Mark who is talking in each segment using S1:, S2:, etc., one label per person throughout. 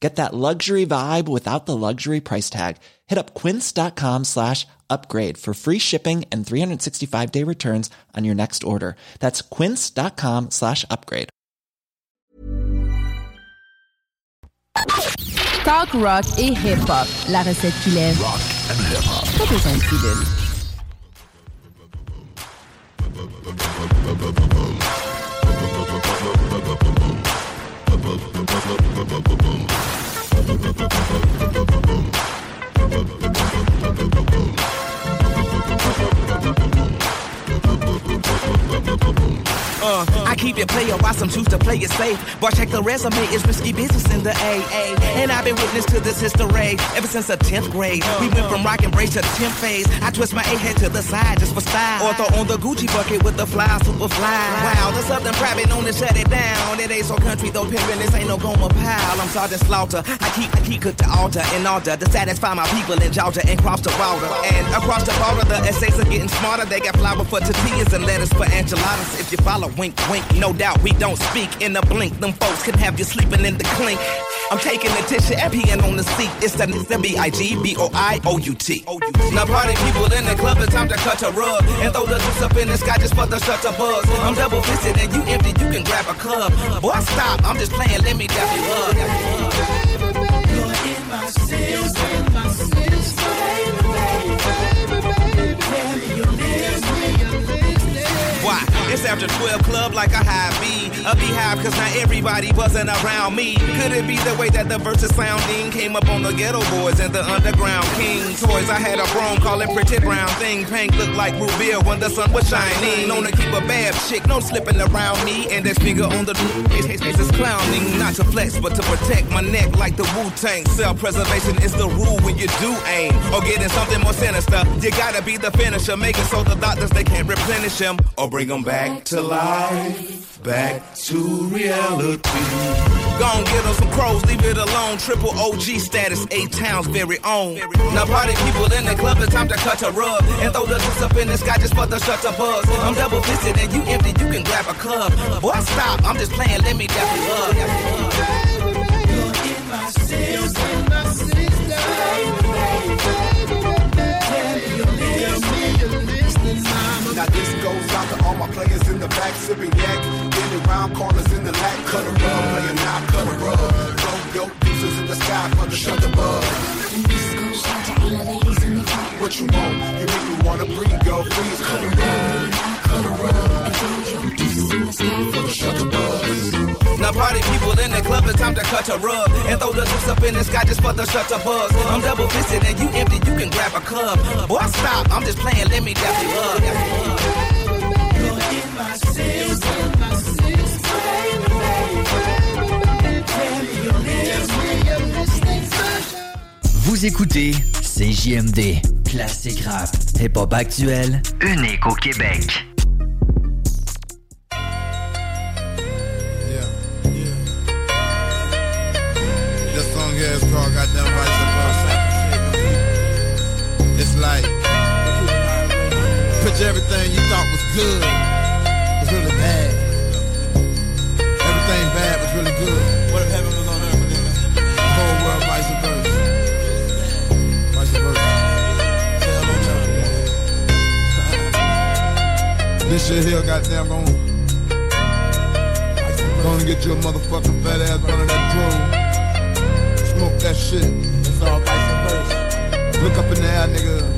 S1: Get that luxury vibe without the luxury price tag. Hit up quince.com slash upgrade for free shipping and 365 day returns on your next order. That's quince.com slash upgrade.
S2: Talk rock et hip-hop. La recette qui lève.
S3: Rock and hip-hop.
S2: Pas besoin de pilule. Boom.
S4: Uh, I keep it player while some choose to play it safe. Boy, check the resume, it's risky business in the AA. And I've been witness to this history ever since the 10th grade. We went from rock and brace to the 10th phase. I twist my A head to the side just for style. Or throw on the Gucci bucket with the fly, super fly. Wow, there's something private known to shut it down. It ain't so country though, pimpin', this ain't no Gomer Pyle. I'm Sergeant Slaughter. I keep, I keep cook the altar in order to satisfy my people in Georgia and cross the water. And across the border, the essays are getting smarter. They got flour for tortillas and lettuce for enchiladas. If you follow, wink, wink, no doubt we don't speak in a blink. Them folks can have you sleeping in the clink. I'm taking the tissue peeing on the seat. It's the, the B-I-G-B-O-I-O-U-T. Now party people in the club, it's time to cut a rug. And throw the juice up in the sky just for the shutter buzz. I'm double fisted and you empty, you can grab a club. Boy, stop, I'm just playing, let me dap you up. Why? It's after 12 club like a high B. A beehive cause not everybody wasn't around me. Could it be the way that the verses sounding came up on the Geto Boys and the underground king toys? I had a chrome call it pretty brown thing. Pink looked like Rubia when the sun was shining. Known to keep a bad chick, no slipping around me. And this finger on the his, his is clowning. Not to flex, but to protect my neck like the Wu-Tang. Self-preservation is the rule when you do aim. Or getting something more sinister. You gotta be the finisher. Make it so the doctors they can't replenish him. Or bring them back to life. Back to reality. Gon' get them some crows, leave it alone. Triple OG status, eight towns very own. Now party people in the club, it's time to cut a rug. And throw the juice up in the sky just for the shutter buzz. I'm double fisted and you empty, you can grab a club. Boy, stop, I'm just playing, let me dap you up.
S5: Now this goes out to all my players in the back sipping yak. In around corners in the lack, cut a rug, playing now, cut a rug. Throw your deuces in the sky for the shutter bug. What you want? You make me wanna breathe, girl. Freeze, cut a rug, cut a rug. Deuces in the sky for the shutter bug.
S4: Party people in the club, it's time to cut a rug. And throw the juice up in the sky just for the shutter buzz. I'm double fisted and you empty, you can grab a club Boy, stop, I'm just playing, let me dap you up.
S6: Vous écoutez CJMD, classique rap, hip-hop actuel, unique au Québec.
S7: This song here is called Goddamn Vice Versa. It's like picture everything you thought was good was really bad. Everything bad was really good. What if heaven was on earth the whole world vice versa? Vice versa. This shit here, goddamn, gon' gonna get you a motherfucking fat ass running that drone. Smoke that shit. It's all vice versa. Look up in the air, nigga.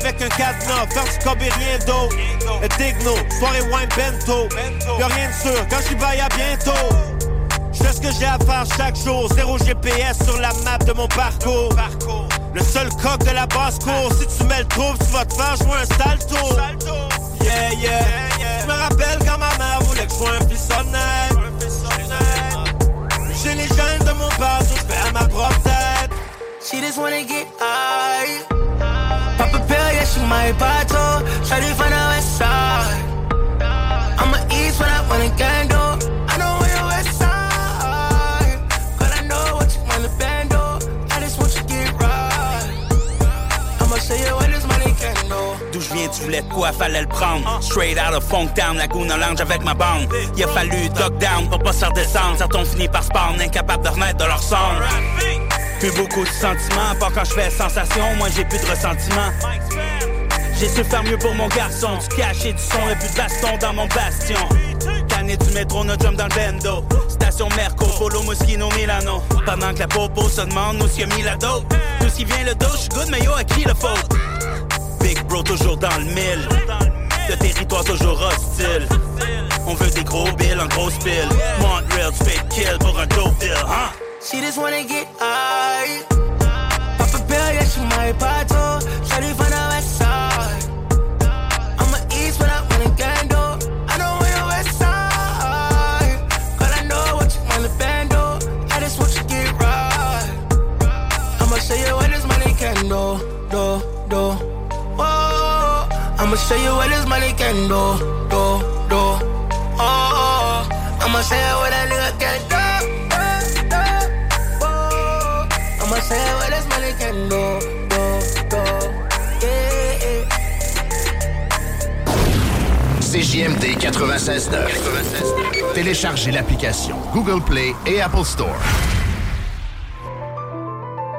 S8: avec un cadenas, faire du cob et rien d'autre. Digno, soirée wine bento. Y'a rien de sûr, quand j'y vais, à bientôt. Je ce que j'ai à faire chaque jour, zéro GPS sur la map de mon parcours. Le seul coq de la basse cour, si tu mets le trouble, tu vas te faire jouer un salto. Yeah, yeah. Je me rappelle quand ma mère voulait que je sois un pissonnette. J'ai les jeunes de mon passé, je à ma propre.
S9: She just wanna get high she might buy two. Shawty from the west side. I'm a when I wanna get I know where the west side. Girl, I know what you wanna bend I just want you to get right. I'ma show you what this money can do.
S10: D'où je viens, tu voulais quoi, fallait le prendre. Straight out of Funk Town, la Lounge avec ma bande. Il a fallu duck down pour pas se faire. Certains ont fini par spawn, incapables de remettre de leur sang. Plus beaucoup de sentiments, pas quand je fais sensation, moi j'ai plus de ressentiment. J'ai su faire mieux pour mon garçon, du cash et du son et plus de baston dans mon bastion. Canet du métro, no jump dans le bendo. Station Merco, Polo, Moschino, Milano. Pendant que la popo se demande où s'y a mis la dope. D'où s'y vient le dos, j'suis good, mais yo, à qui le faut? Big bro, toujours dans le mille. Le territoire toujours hostile. On veut des gros bills en grosse pile. Montreal, tu fais kill pour un dope deal, hein?
S9: She just wanna get high. Pop a pill, yeah, she my pato. Shawty from the west side. I'm a east, but I wanna get do. I know where your west side. Girl, I know what you wanna bend do. I just want you to get right. I'ma show you what this money can do, do, do. Oh, I'ma show you what this money can do, do, do. Oh, I'ma show you what that nigga can do, This money can do. Yeah, yeah.
S11: CJMD 96.9. Téléchargez l'application Google Play et Apple Store.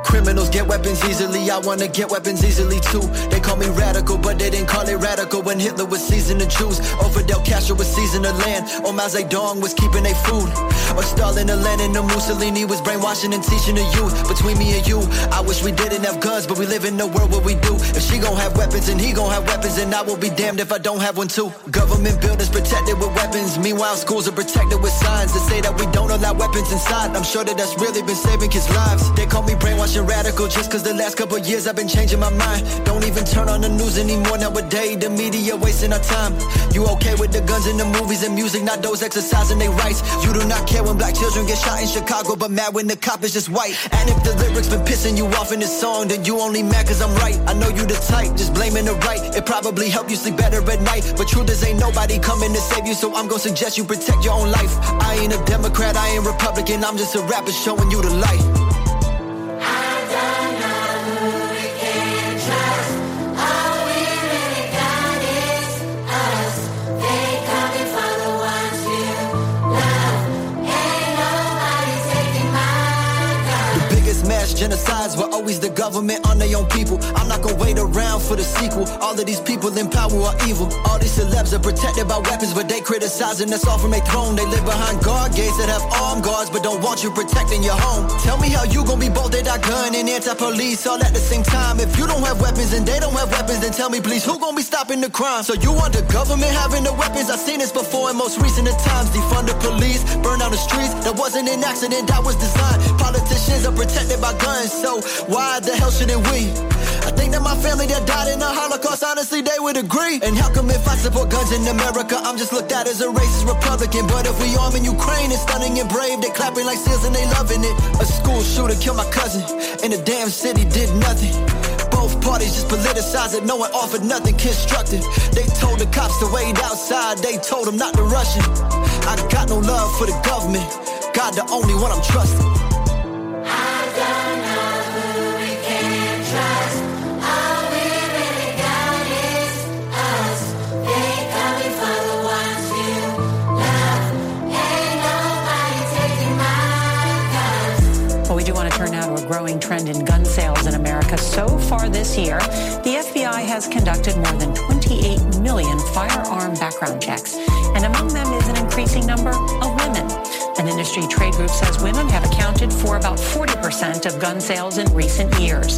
S12: Criminals get weapons easily, I wanna get weapons easily too. They call me radical, but they didn't call it radical when Hitler was seizing the Jews. Or Fidel Castro was seizing the land, or Mao Zedong was keeping their food. Or Stalin and Lenin and Mussolini was brainwashing and teaching the youth. Between me and you, I wish we didn't have guns, but we live in a world where we do. If she gon' have weapons and he gon' have weapons, and I will be damned if I don't have one too. Government buildings protected with weapons, meanwhile schools are protected with signs that say that we don't allow weapons inside. I'm sure that that's really been saving kids' lives. They call me brainwashing radical just cause the last couple years I've been changing my mind. Don't even turn on the news anymore nowadays. The media wasting our time. You okay with the guns in the movies and music, not those exercising their rights. You do not care when black children get shot in Chicago, but mad when the cop is just white. And if the lyrics been pissing you off in this song, then you only mad cause I'm right. I know you the type, just blaming the right. It probably help you sleep better at night. But truth is ain't nobody coming to save you, so I'm gonna suggest you protect your own life. I ain't a Democrat, I ain't Republican, I'm just a rapper showing you the light. Genocides were always the government on their own people. I'm not gonna wait around for the sequel. All of these people in power are evil. All these celebs are protected by weapons, but they criticizing us all from their throne. They live behind guard gates that have armed guards, but don't want you protecting your home. Tell me how you gonna be both anti-gun and anti-police all at the same time. If you don't have weapons and they don't have weapons, then tell me please, who gonna be stopping the crime? So you want the government having the weapons? I've seen this before in most recent times. Defund the police, burn down the streets. That wasn't an accident, that was designed. Politicians are protected by guns, so why the hell shouldn't we? I think that my family that died in the Holocaust, honestly, they would agree. And how come if I support guns in America, I'm just looked at as a racist Republican? But if we arm in Ukraine, it's stunning and brave. They clapping like seals and they loving it. A school shooter killed my cousin, and the damn city did nothing. Both parties just politicized it, no one offered nothing constructive. They told the cops to wait outside, they told them not to rush it. I got no love for the government, God the only one I'm trusting.
S13: Well, growing trend in gun sales in America. So far this year, the FBI has conducted more than 28 million firearm background checks, and among them is an increasing number of women. An industry trade group says women have accounted for about 40% of gun sales in recent years.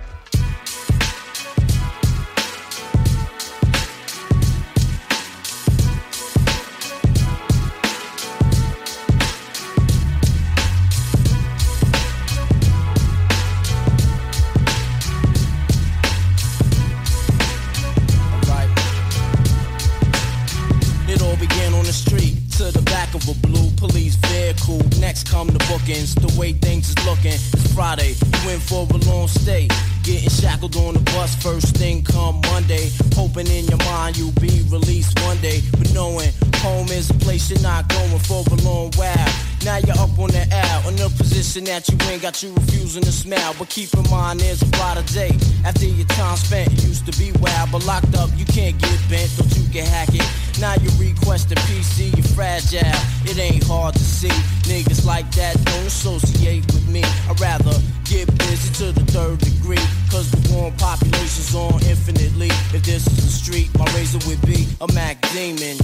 S14: position that you ain't got you refusing to smile. But keep in mind there's a brighter day. After your time spent, used to be wild, but locked up you can't get bent, don't you can hack it. Now you request a PC, you're fragile. It ain't hard to see. Niggas like that don't associate with me. I'd rather get busy to the third degree. Cause the warm population's on infinitely. If this is the street, my razor would be a Mac Demon.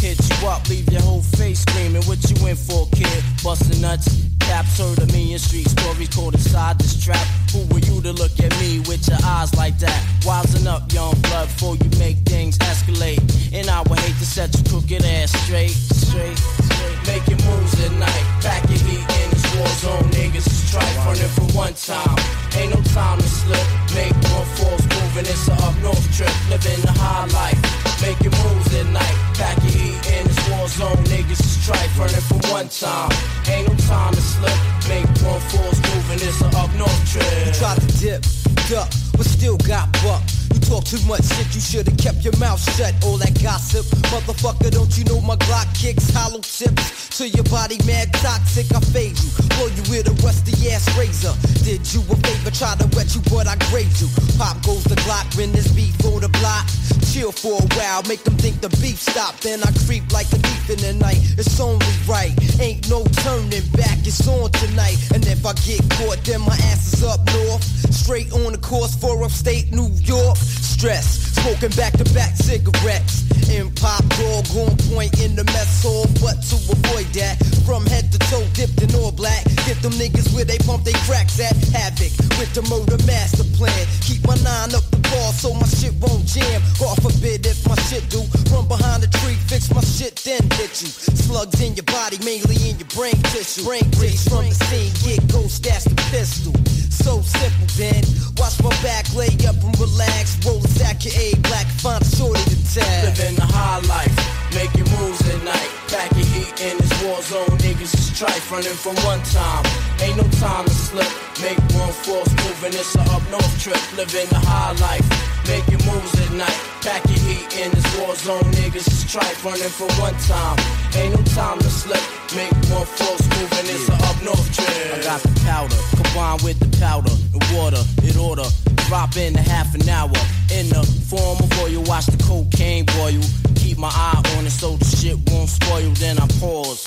S14: Hit you up, leave your whole face screaming. What you in for, kid? Bustin' nuts. Caps heard a in street stories caught inside this trap. Who were you to look at me with your eyes like that? Wising up, young blood, before you make things escalate. And I would hate to set your crooked ass straight, straight, straight. Making moves at night. Your heat in this war zone. Niggas is strife running for one time. Ain't no time to slip. Make one false move and it's a up north trip. Living the high life. Making moves at night. Your heat in war zone. Niggas is strife running for one time. Ain't no time to slip. Make one false move and it's a up north trip.
S15: You tried to dip, duck, but still got buck. Talk too much shit, you should've kept your mouth shut. All that gossip, motherfucker, don't you know my Glock kicks hollow tips to your body, mad toxic. I fade you, blow you with a rusty ass razor. Did you a favor, try to wet you, but I grazed you. Pop goes the Glock when this beat on the block. Chill for a while, make them think the beef stopped. Then I creep like a thief in the night. It's only right, ain't no turning back. It's on tonight, and if I get caught, then my ass is up north. Straight on the course for upstate New York. Stress, smoking back to back cigarettes. In pop dog on point in the mess hall, but to avoid that, from head to toe dipped in all black. Get them niggas where they pump they cracks at. Havoc with the murder master plan. Keep my nine up the ball so my shit won't jam. God forbid if my shit do. Run behind the tree, fix my shit, then hit you. Slugs in your body, mainly in your brain tissue. Brain breeze from the scene, get ghost, that's the pistol. So simple, then. Watch my back, lay up and relax. Roll a sack of A black, a shorty to tag.
S14: Living the high life, making moves at night. Back your heat in this war zone, niggas is strife running from one time. Ain't no time to slip. Make one force move and it's a up north trip. Living the high life, making moves at night. Back your heat in this war zone, niggas is strife running for one time. Ain't no time to slip. Make one force move and it's a up north trip. I got the powder, combined with the powder and water. It order drop in a half an hour. In the form of oil, watch the cocaine boil. Keep my eye on it so the shit won't spoil. Then I pause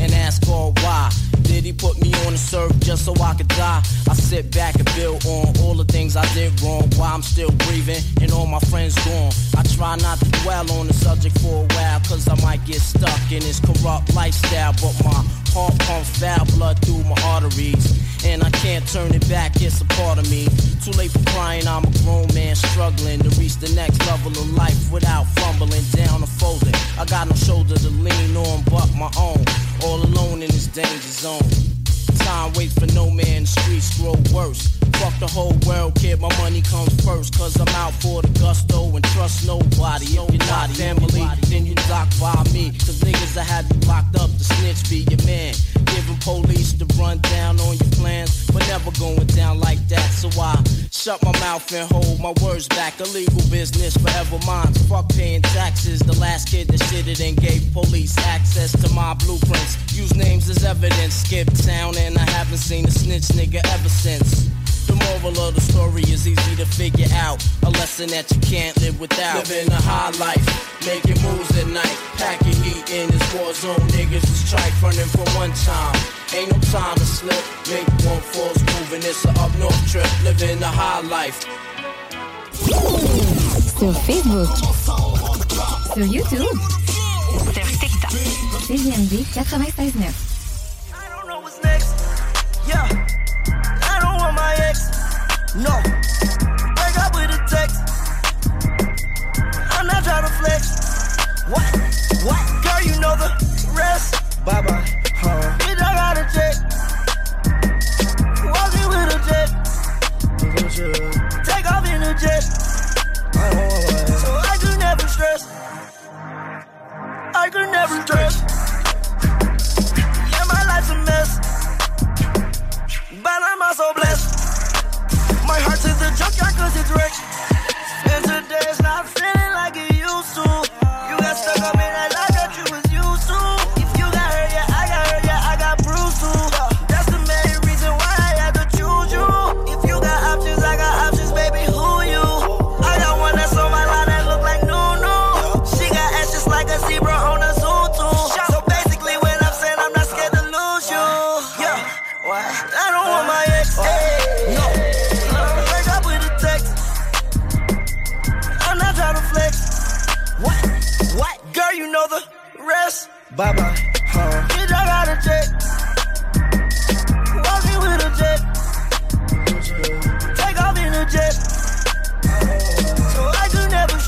S14: and ask God why. Did he put me on the serve just so I could die? I sit back and build on all the things I did wrong. Why I'm still breathing and all my friends gone. I try not to dwell on the subject for a while, cause I might get stuck in this corrupt lifestyle. But my heart pumps foul blood through my arteries. And I can't turn it back, it's a part of me. Too late for crying, I'm a grown man struggling to reach the next level of life without fumbling down or folding. I got no shoulder to lean on but my own. All alone in this danger zone. Time waits for no man, the streets grow worse. Fuck the whole world, kid, my money comes first. Cause I'm out for the gusto and trust nobody. If you're not family, then you dock by me. Cause niggas that have you locked up, the snitch be your man. Giving police the run down on your plans, but never going down like that. So I shut my mouth and hold my words back. Illegal business, forever mine. Fuck paying taxes. The last kid that shitted and gave police access to my blueprints. Use names as evidence. Skip town and I haven't seen a snitch nigga ever since. The moral of the story is easy to figure out. A lesson that you can't live without. Living a high life, making moves at night. Packing heat in this war zone. Niggas is strife running for one time. Ain't no time to slip. Make one false move and it's a up north trip. Living a high life.
S16: Sur Facebook. Sur YouTube. Sur TikTok. CGMD 96.9.
S9: Yeah, I don't want my ex. No, break up with a text. I'm not trying to flex. What? What? Girl, you know the rest. Bye bye. Huh. Bitch, I got a check. Walking with a jet. Take off in a jet. I don't so I could never stress. I could never stress.
S16: Yeah, my life's a mess. But I'm also blessed the junkyard cause it's rich. And today's not feeling like it used to.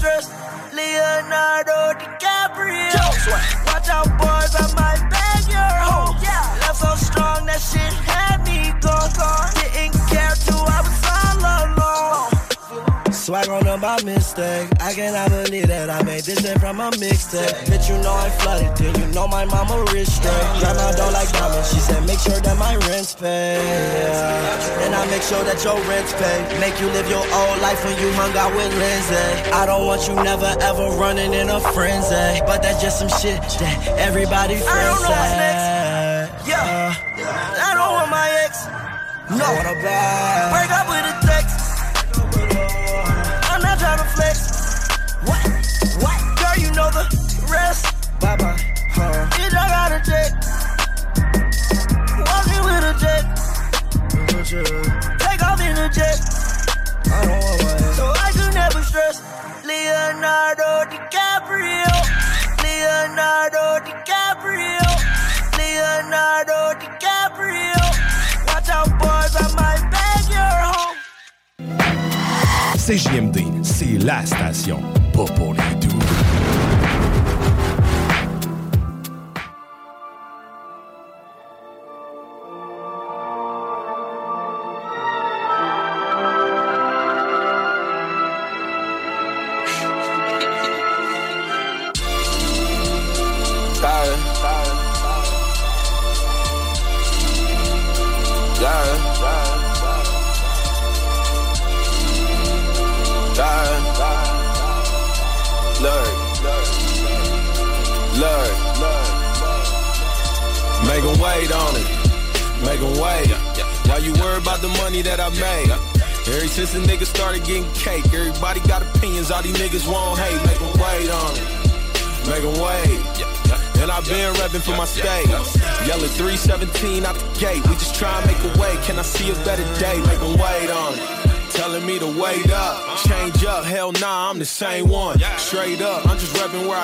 S16: Could. Leonardo DiCaprio. Watch out, boys, I might Swag on them by mistake. I cannot believe that I made this shit from a mixtape. Bitch, you know I flooded till you know my mama rich straight. Drive my door like diamonds. She said, make sure that my rent's paid. Yeah. And I make sure that your rent's paid. Make you live your old life when you hung out with Lindsay. I don't want you never ever running in a frenzy. But that's just some shit that everybody friends I don't know what's next. Yeah. I don't want my ex. No. I want a bag. Break up with a text. Know the rest. Bye bye. Huh. Bitch, I got a jet. Walking with a jet. Take off in a jet. I don't want one. So I could never stress. Leonardo DiCaprio. Leonardo DiCaprio. Leonardo DiCaprio. Watch out, boys, I might bag your home.
S6: CJMD, c'est la station, pas pour les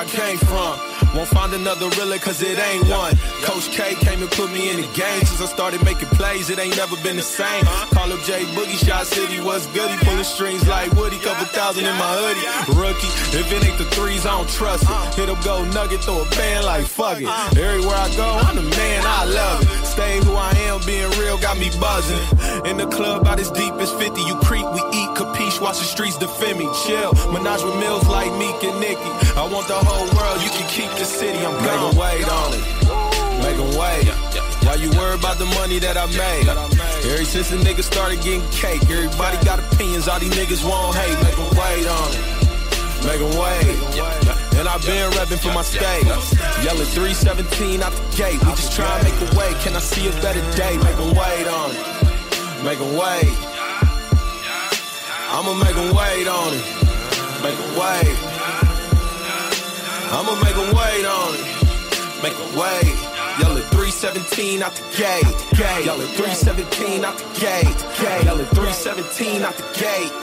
S17: I came from. Won't find another really cause it ain't one. Coach K came and put me in the game. Since I started making plays, it ain't never been the same. Call up J Boogie, Shot City, what's good? He pulling strings like Woody, couple thousand in my hoodie. Rookie, if it ain't the threes, I don't trust it. Hit up go nugget, throw a band like fuck it. Everywhere I go, I'm the man, I love it. Stay who I am, being real got me buzzing. In the club, about as deep as 50, you creep, we eat, capiche, watch the streets defend me. Chill, menage with mills like Meek and Nicki. I want the whole world, you can keep the city, I'm gone. Make wait on it. Make wait. Why you worry about the money that I made? Ever since the niggas started getting cake, everybody got opinions, all these niggas won't hate. Make wait on it. Make wait. And I've been repping for my state. Yelling 317 out the gate. We just try and make a way. Can I see a better day? Make 'em wait on it. Make 'em wait. I'ma make make 'em wait on it. Make Make 'em wait. I'ma make make 'em wait on it. Make Make 'em wait. Yelling 317 out the gate. gate. Yelling 317 out the gate. gate. Yelling 317 out the gate.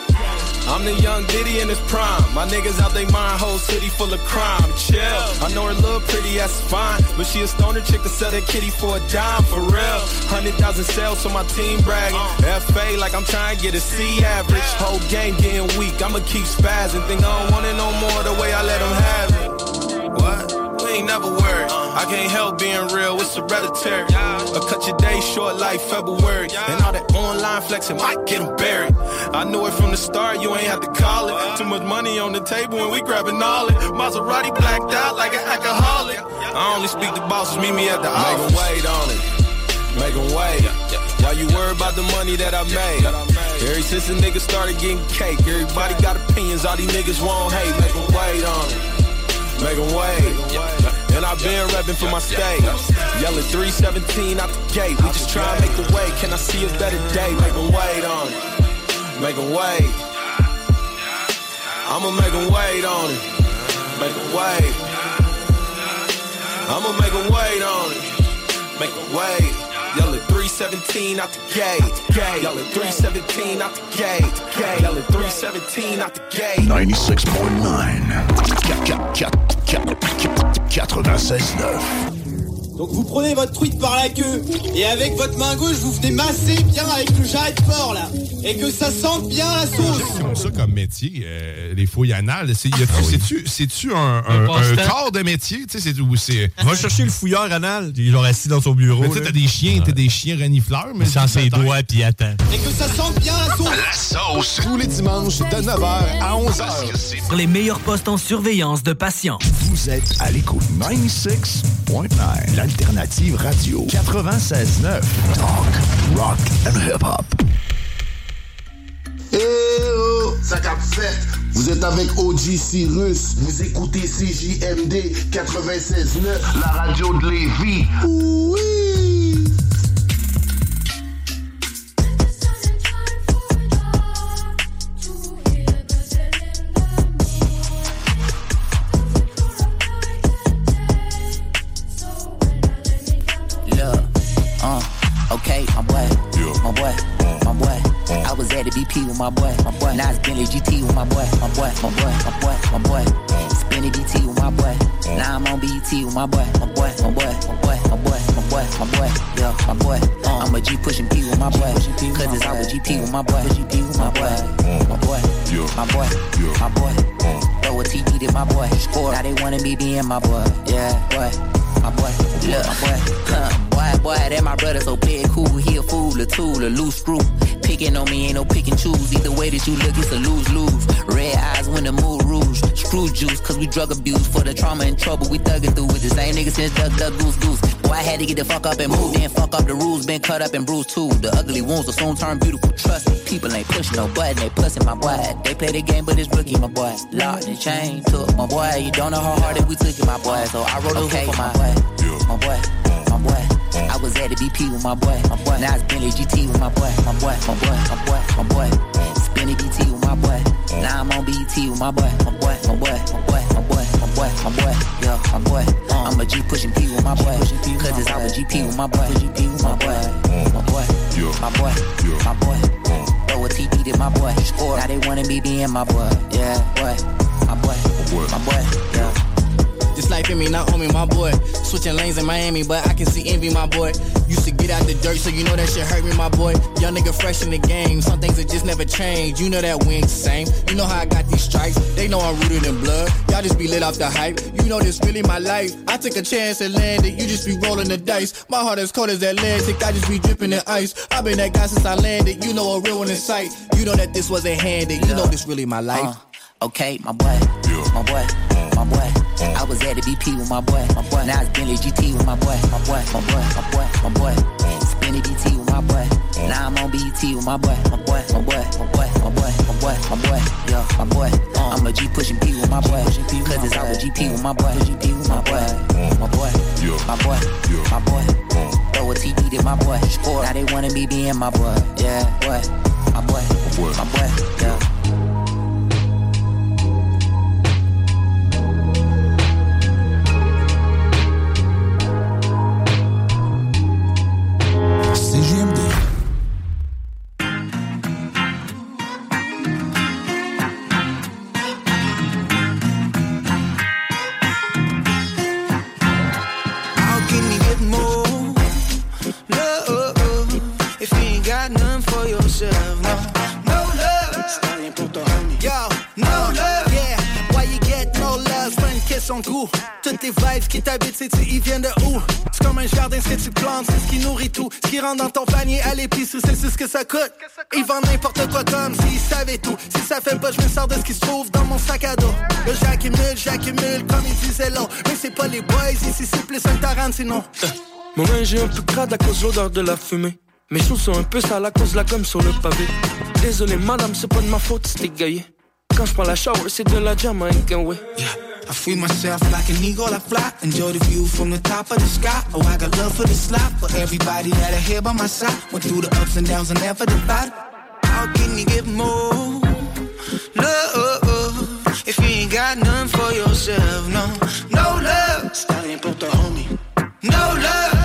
S17: I'm the young Diddy in his prime. My niggas out they mind, whole city full of crime. Chill. I know her look pretty ass fine, but she a stoner chick to sell that kitty for a dime for real. Hundred thousand sales, so my team bragging. FA like I'm trying to get a C average. Whole game getting weak. I'ma keep spazzing. Think I don't want it no more the way I let them have it. What? We ain't never worried. I can't help being real, it's hereditary. Or cut your day short like February. And all that online flexing might get 'em buried. I knew it from the start, you ain't have to call it. Too much money on the table and we grabbing all it. Maserati blacked out like an alcoholic. I only speak to bosses, meet me at the office. Make wait on it. Make wait. Why you worry about the money that I made? Ever since the niggas started getting cake, everybody got opinions, all these niggas won't hate. Make wait on it. Make 'em wait. And I've been repping for my state. Yelling 317 out the gate. We just try and make a way. Can I see a better day? Make Make 'em wait on it. Make Make 'em wait. I'ma make make 'em wait on it. Make Make 'em wait. I'ma make make 'em wait on it. Make Make 'em wait. Yelling 317 out the gate. Yelling 317 out the gate. gate. Yelling 317 out the gate.
S3: 96.9. 96.9.
S18: Donc vous prenez votre truite par la queue et avec votre main gauche vous venez masser bien avec le jarret de porc là et que ça sente bien la sauce.
S19: Ils ont ça comme métier, euh, les fouilles anales. C'est,
S6: Ah
S19: c'est-tu, un, un, corps de métier? Tu sais, c'est où c'est.
S6: Va chercher le fouilleur anal. Il est assis dans son bureau.
S19: Mais tu t'as des chiens, t'as des chiens renifleurs, mais.
S6: Sans ses doigts, puis il attend.
S18: Et que ça sente bien la sauce.
S3: La sauce. Tous les dimanches de 9h à 11h.
S20: Pour les meilleurs postes en surveillance de patients.
S3: Vous êtes à l'écoute 96.9. L'alternative radio 96.9. Talk, rock and hip-hop.
S21: Eh oh, ça cap fait. Vous êtes avec OG Cyrus. Vous écoutez CJMD 96.9, la radio de Lévis. Oui.
S22: BP with my boy, my boy. Now it's Bentley GT with my boy, my boy, my boy, my boy, my boy. Spinny BT with my boy. Now I'm on BET with my boy, my boy, my boy, my boy, my boy, my boy, my boy. Yeah, my boy. Uh, I'm a G pushing P with my boy. Cause it's with GP with my boy, GP with my boy, my boy, my boy, my boy. Throw a TD to my boy. Now they wanna be being my boy. Yeah, boy. My boy, look, my boy, huh, boy, boy, that my brother so big, cool. He a fool, a tool, a loose screw. Picking on me ain't no pick and choose. Either way that you look, it's a lose lose. Red eyes when the mood rouge. Screw juice, cause we drug abuse. For the trauma and trouble, we thugging through with the same nigga since Duck Duck Goose Goose. Boy, I had to get the fuck up and move, then fuck up the rules. Been cut up and bruised too. The ugly wounds will soon turn beautiful. Trust me, people ain't pushing no button, they pussing my boy. They play the game, but it's rookie, my boy. Locked and chain took my boy. You don't know how hard that we took it, my boy. So I wrote a okay, for my boy, my boy, my boy. I was at the BP with my boy, my boy. Now it's Bentley GT with my boy, my boy, my boy, my boy, my boy. Spinny BT with my boy. Now I'm on BET with my boy, my boy, my boy, my boy, my boy, my boy, my boy. Yeah, my boy. I'm a G pushing P with my boy. Cause it's out with GP with my boy, GP with my boy, my boy, my boy, my boy. Throw a TD to my boy. Now they wanna be being my boy. Yeah, boy, my boy, my boy. Yeah.
S18: This life in me, not on me, my boy. Switching lanes in Miami, but I can see envy, my boy. Used to get out the dirt, so you know that shit hurt me, my boy. Young nigga fresh in the game, some things that just never change. You know that we ain't the same. You know how I got these stripes, they know I'm rooted in blood. Y'all just be lit off the hype. You know this really my life. I took a chance and landed, you just be rolling the dice. My heart as cold as Atlantic, I just be dripping in ice. I've been that guy since I landed, you know a real one in sight. You know that this wasn't handed, you know this really my life.
S22: Uh, Okay, my boy, my boy, my boy. I was at the BP with my boy, my boy. Now it's Bentley GT with my boy, my boy, my boy, my boy, my boy. Spinny BT with my boy. Now I'm on BET with my boy, my boy, my boy, my boy, my boy, my boy, my boy. Yeah, my boy. I'm a G pushing P with my boy, cause it's with GP with my boy, GP with my boy, my boy, my boy, my boy. Throw a TD to my boy. Now they wanna be being my boy, yeah, boy, my boy, my boy, yeah.
S9: Vibes qui t'habitent, sais-tu, ils viennent de où? C'est comme un jardin, ce que tu plantes, c'est ce qui nourrit tout. Ce qui rentre dans ton panier à l'épicerie, c'est ce que ça coûte. Ils vendent n'importe quoi comme s'ils savaient tout. Si ça fait pas, je me sors de ce qui se trouve dans mon sac à dos. Là, j'accumule, j'accumule, comme ils disaient là. Mais c'est pas les boys, ici c'est plus un Tarantino.
S23: Mon linge est un peu crade à cause de l'odeur de la fumée. Mes choses sont un peu sales à cause de la gomme sur le pavé. Désolé madame, c'est pas de ma faute, c'était gaillé. Quand je prends la shower, c'est de la Jamaican way.
S24: I free myself like an eagle, I fly. Enjoy the view from the top of the sky. Oh, I got love for the slot. For everybody that I hear by my side. Went through the ups and downs and never divided.
S9: How can you get more love if you ain't got none for yourself? No, no love.
S24: Está bien puto, homie.
S9: No love.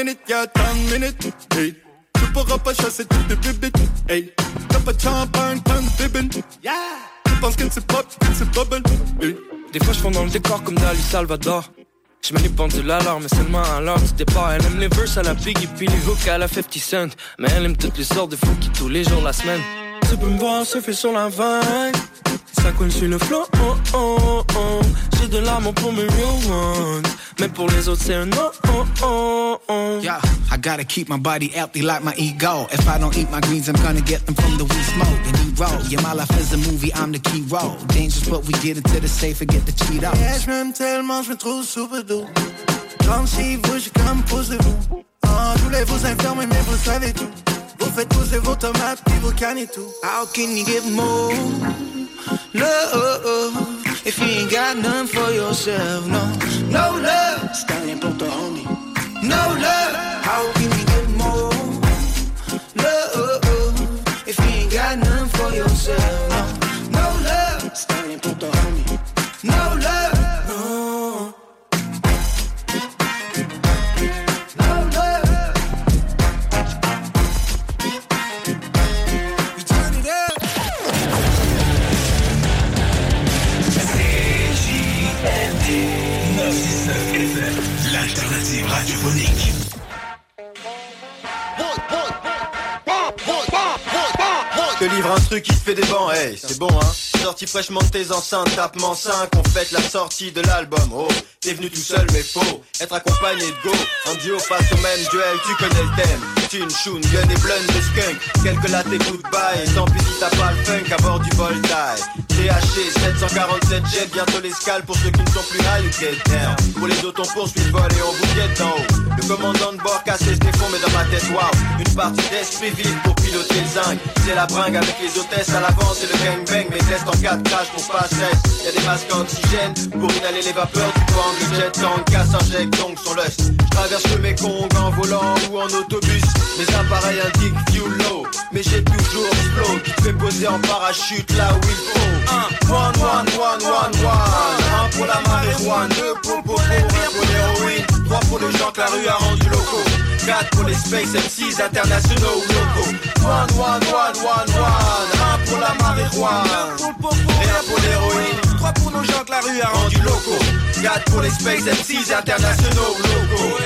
S18: Minute, minute, your tongue minute. Hey, tu pourras pas chasser toutes tes bibites. Hey, t'as pas de champagne, plein de bibines. Yeah. Tu penses que c'est pop, que c'est bubble. Hey.
S4: Des fois, je fonds dans le décor comme Dali Salvador. Je mets les pendules à l'heure, mais seulement à l'heure du départ. Elle aime les verses à la Biggie, puis les hooks à la 50 Cent. Mais elle aime toutes les sortes de fous qui tous les jours la semaine. Tu peux me voir surfer sur la vague. Ça coule sur le flow, oh oh oh. J'ai de l'amour pour mes real ones. Mais pour les autres, c'est un no, oh oh oh.
S25: Yeah, I gotta keep my body healthy like my ego. If I don't eat my greens, I'm gonna get them from the weed smoke and eat roll. Yeah, my life is a movie, I'm the key role. Dangerous, but we get into the safe and get the cheat out.
S18: Yeah, je m'aime tellement, je me trouve super doux. Comme si vous, je comme posez-vous. Ah, tous les vous infirmes, mais vous savez tout. Vous faites pousser vos tomates, puis vos cannes tout.
S25: How can you give more love if you ain't got none for yourself? No, no love. Standing pour homie. No love. How can you give more love if you ain't got none for yourself?
S26: Un truc qui te fait des bancs, hey, c'est bon hein Sorti fraîchement de tes enceintes, tapement 5, on fête la sortie de l'album, oh T'es venu tout seul mais faux, être accompagné de go. En duo face au même duel, tu connais le thème. Tune, shoon, gun et blunde de skunk. Quelques lattes et goodbye, et tant pis si t'as pas le funk à bord du Voltaire. THC 747 jet, bientôt l'escale pour ceux qui ne sont plus high ou get Pour les autres on poursuit le vol et on vous guette d'en haut. Le commandant de bord casse ses mais dans ma tête wow Une partie d'esprit vide pour piloter le zinc. C'est la bringue avec les hôtesses à l'avant c'est le gangbang Mes tests en 4 crash pour pas Y'a des masques oxygène pour inhaler les vapeurs du vent Le jet casse injecte donc son lust Je traverse le Mekong en volant ou en autobus. Mes appareils indiquent fuel low Mais j'ai toujours flow qui te fait poser en parachute là où il faut. Un, one, one, one, one, one. Un pour la marijuana, deux pour pour pour l'héroïne Trois pour les gens que la rue a rendu locaux 4 pour les Space MCs internationaux ou locaux One, one, one, one, one Un pour la marijuana Et un pour l'héroïne 3 pour nos gens que la rue a rendu locaux 4 pour les Space MCs internationaux ou locaux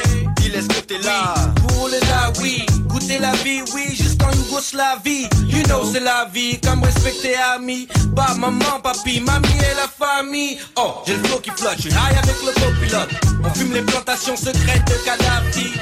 S26: Il est-ce que t'es là
S4: Pour les là, oui. Goûter la vie, oui. Jusqu'en Yougoslavie. You know, c'est la vie. Comme respecter amis. Bah, maman, papi, mamie et la famille. Oh, j'ai le flow qui flotte. Je suis high avec le copilote. On fume les plantations secrètes de Kadhafi.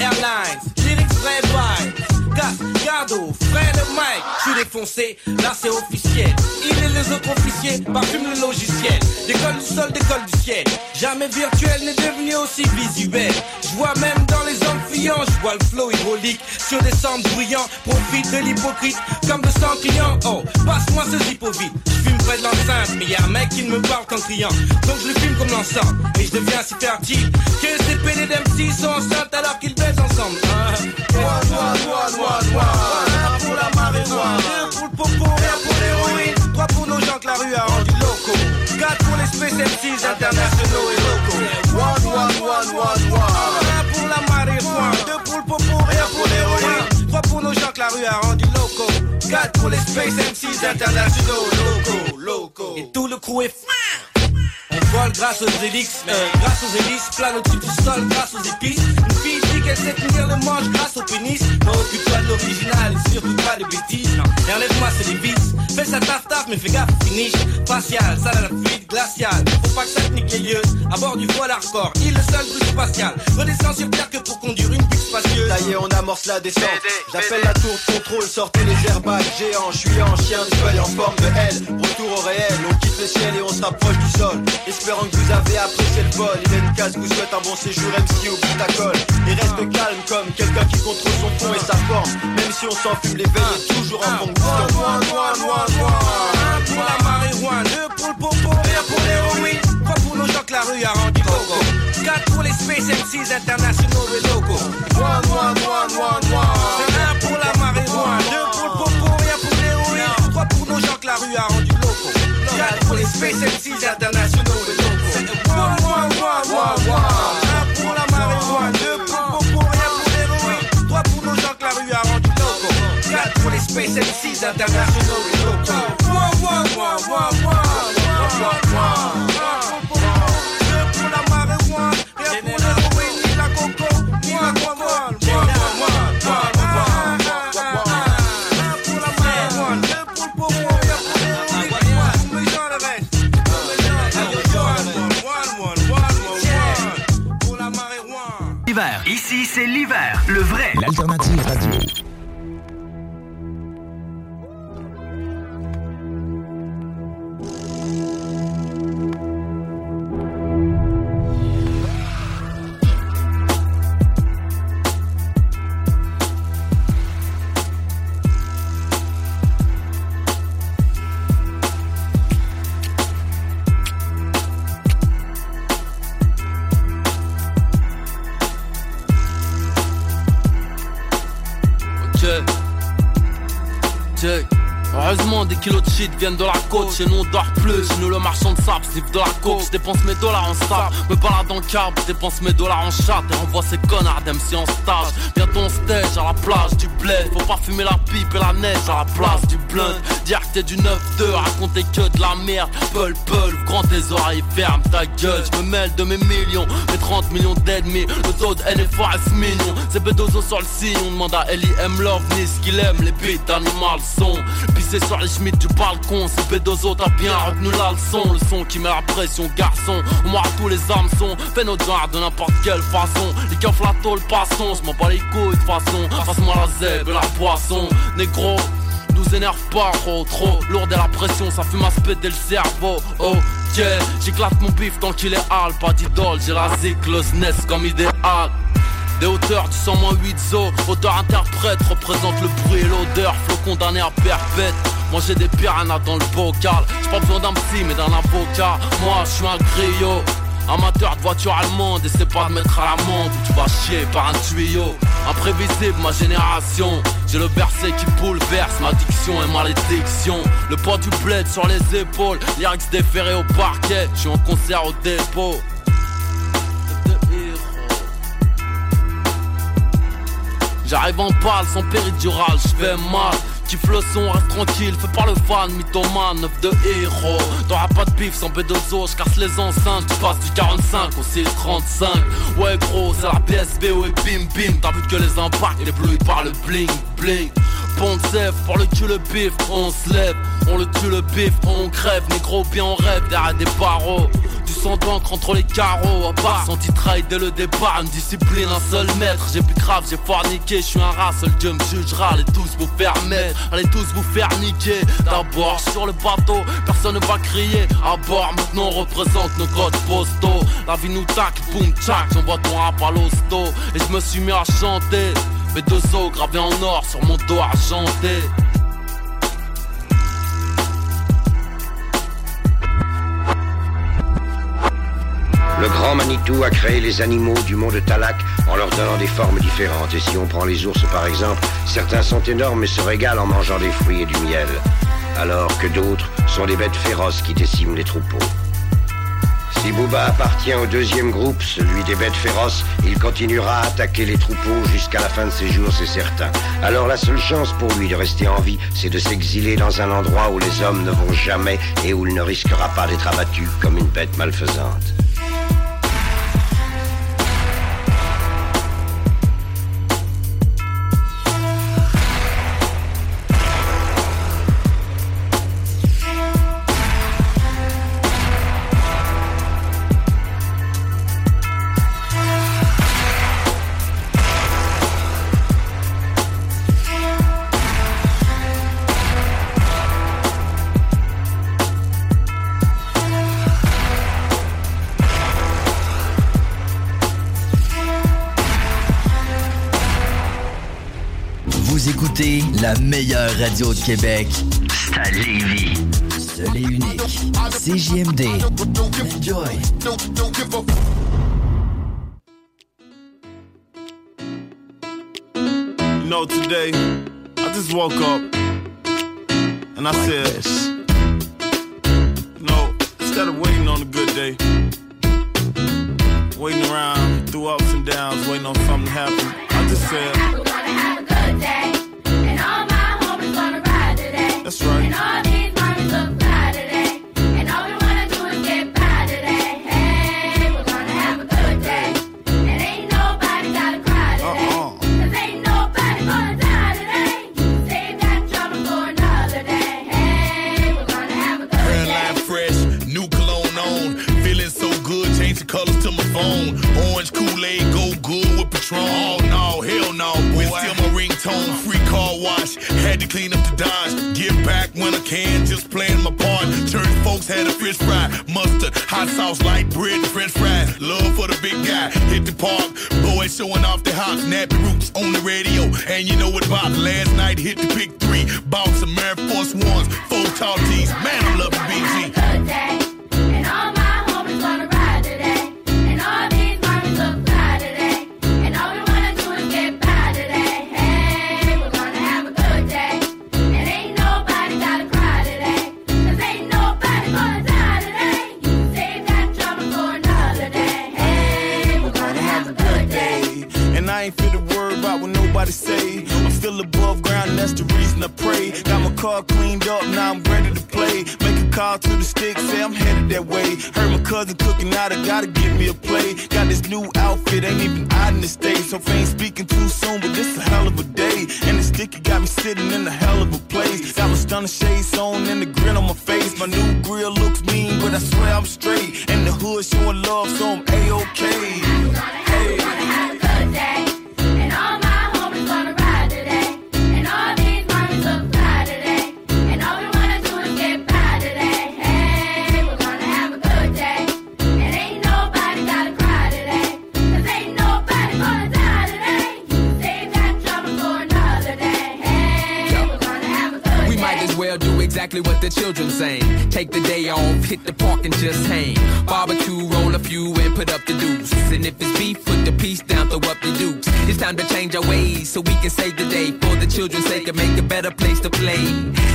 S4: Airlines. Lyrics vrai vibe. Gas, Gardo, frère Mike, suis défoncé, là c'est officiel. Il et les autres officiers parfument le logiciel. Décolle du sol, décolle du ciel. Jamais virtuel n'est devenu aussi visuel. Je vois même dans les amphillants, je vois le flow hydraulique sur des centres bruyants. Profite de l'hypocrite comme de sang client. Oh, passe-moi ce zippo. Je fume près de l'enceinte, mais y a un mec qui ne me parle qu'en criant. Donc je le fume comme l'ensemble et je deviens si fertile que ces PD d'MC sont enceintes alors qu'ils baisent ensemble. Ah.
S26: One, one, one, one, one Un pour la marijuana
S4: Deux pour le popo, un pour l'héroïne Trois pour nos gens que la rue a rendu locaux Quatre pour les Space MCs pour les Space MCs internationaux. Locaux, locaux Et tout le crew est on vole grâce aux hélices, euh, grâce aux hélices, plane au-dessus du sol grâce aux épices. Une fille qu'elle sait tenir le manche grâce au pénis. Non, occupe-toi de l'original et surtout pas de bêtises. Non, et enlève-moi c'est les vices. Fais ça taf taf, mais fais gaffe, finish. Facial, salade fluide, glaciale. Faut pas que ça te nique les yeux. À bord du voile hardcore, il le seul truc spatial. Redescends sur terre que pour conduire une bulle spacieuse.
S26: Ça y est, on amorce la descente. J'appelle la tour de contrôle, sortez les airbags géants. Je suis en chien de feuille en forme de L. Retour au réel, on quitte le ciel et on se rapproche du sol. Espérant que vous avez apprécié le vol. Il une case vous souhaite un bon séjour MC au bout colle. Et reste calme comme quelqu'un qui contrôle son fond et sa forme. Même si on s'en fume les veilles, est toujours en bon.
S4: Un pour la marijuana, deux pour le popo, un pour l'héroïne. Trois pour nos gens que la rue a rendu loco. Quatre pour les Space MCs internationaux et locaux. Un pour la marijuana, deux pour le popo, un pour l'héroïne. Trois pour nos gens que la rue a rendu loco. Quatre pour les Space internationaux et locaux. pour les
S5: Space Ici, c'est l'hiver, le vrai.
S3: L'alternative radio.
S27: Heureusement, des kilos de shit viennent de la côte. Chez nous, on dort plus. Chez nous, le marchand de sable sniff de la coke. Je dépense mes dollars en sable. Me balade en carbe, je dépense mes dollars en chat. Et renvoie ces connards d'MC en stage. Bientôt on stage à la plage du bled. Faut pas fumer la pipe et la neige à la place du blunt. Dire que t'es du 9-2, raconter que de la merde. Peul, peul, grand tes oreilles, ferme ta gueule. Je me mêle de mes millions, mes 30 millions d'ennemis. Le taux de NFAS mignon. C'est Bedozo sur le. On demande à LIM Love ni ce qu'il aime. Les beats d'animal sont. Pisser sur les schmitts du balcon. C'est Bedozo, t'as bien retenu la leçon. Le son qui met la pression, garçon. On mord tous les hameçons. Fais notre genre de n'importe quelle façon. Les keufs, la tôle, passons. Je m'en bats les couilles de façon. Passe-moi la zèbre et la poisson. Négro. Nous énerve pas trop, trop lourd de la pression, ça fume à se péter le cerveau. Oh, yeah, j'éclate mon bif tant qu'il est hal, pas d'idole, j'ai la zik, le SNES comme idéal. Des hauteurs du 100 8 zo, auteur-interprète représente le bruit et l'odeur, flocon d'un air perpète. J'ai des piranhas dans le bocal, j'ai pas besoin d'un psy mais d'un avocat. Moi je suis un griot. Amateur de voiture allemande, et c'est pas de mettre à l'amende où tu vas chier par un tuyau. Imprévisible ma génération, j'ai le verset qui bouleverse ma diction et malédiction. Le poids du bled sur les épaules, lyrics déférés au parquet, je suis en concert au dépôt. J'arrive en balle sans péridurale, je fais mal. Kiffe le son, reste tranquille, fais pas le fan, mythomane, 9 de héros. T'auras pas de bif sans B2O, je casse les enceintes, tu passes du 45 au 635. Ouais gros, c'est la PSBO et bim bim, t'as vu que les impacts éblouis par le bling bling. Poncef, pour le cul le bif, on se lève, on le tue le bif, on crève, négro bien on rêve derrière des barreaux. Du sang d'encre entre les carreaux, à part son titrail dès le départ, une discipline, un seul maître. J'ai plus grave, j'ai forniqué, je suis un rat, seul Dieu me jugera. Allez tous vous faire mettre, allez tous vous faire niquer. D'abord sur le bateau, personne ne va crier. À bord, maintenant on représente nos codes postaux. La vie nous tac, boum tchac, j'envoie ton rap à l'hosto. Et je me suis mis à chanter. Mes deux os gravés en or sur mon dos argenté.
S28: Le grand Manitou a créé les animaux du monde Talak en leur donnant des formes différentes. Et si on prend les ours par exemple, certains sont énormes et se régalent en mangeant des fruits et du miel. Alors que d'autres sont des bêtes féroces qui déciment les troupeaux. Si Booba appartient au deuxième groupe, celui des bêtes féroces, il continuera à attaquer les troupeaux jusqu'à la fin de ses jours, c'est certain. Alors la seule chance pour lui de rester en vie, c'est de s'exiler dans un endroit où les hommes ne vont jamais et où il ne risquera pas d'être abattu comme une bête malfaisante.
S29: La meilleure radio de Québec. C'est à Lévis. Seul et unique. CJMD. Enjoy.
S7: You know, today, I just woke up and I said, you know, instead of waiting on a good day,
S30: clean up the Dodge. Give back when I can, just playing my part. Church folks had a fish fry, mustard, hot sauce, light bread, french fries. Love for the big guy, hit the park. Boys showing off their hot nappy roots on the radio. And you know what about last night, hit the pick three. Bought some Air Force Ones, four tall tees. Man, I'm loving BG.
S31: Say. I'm still above ground, that's the reason I pray. Got my car cleaned up, now I'm ready to play. Make a call to the stick, say I'm headed that way. Heard my cousin cooking out, I gotta get me a play. Got this new outfit, ain't even out in the States. So I ain't speaking too soon, but this a hell of a day. And the sticky got me sitting in a hell of a place. Got my stunner shades on and the grin on my face. My new grill looks mean, but I swear I'm straight. And the hood showing love, so I'm A-OK. Hey.
S4: Exactly what the children saying. Take the day off, hit the park and just hang. Barbecue, roll a few and put up the deuce. And if it's beef, put the piece down, throw up the dukes. It's time to change our ways so we can save the day. For the children's sake and make a better place to play.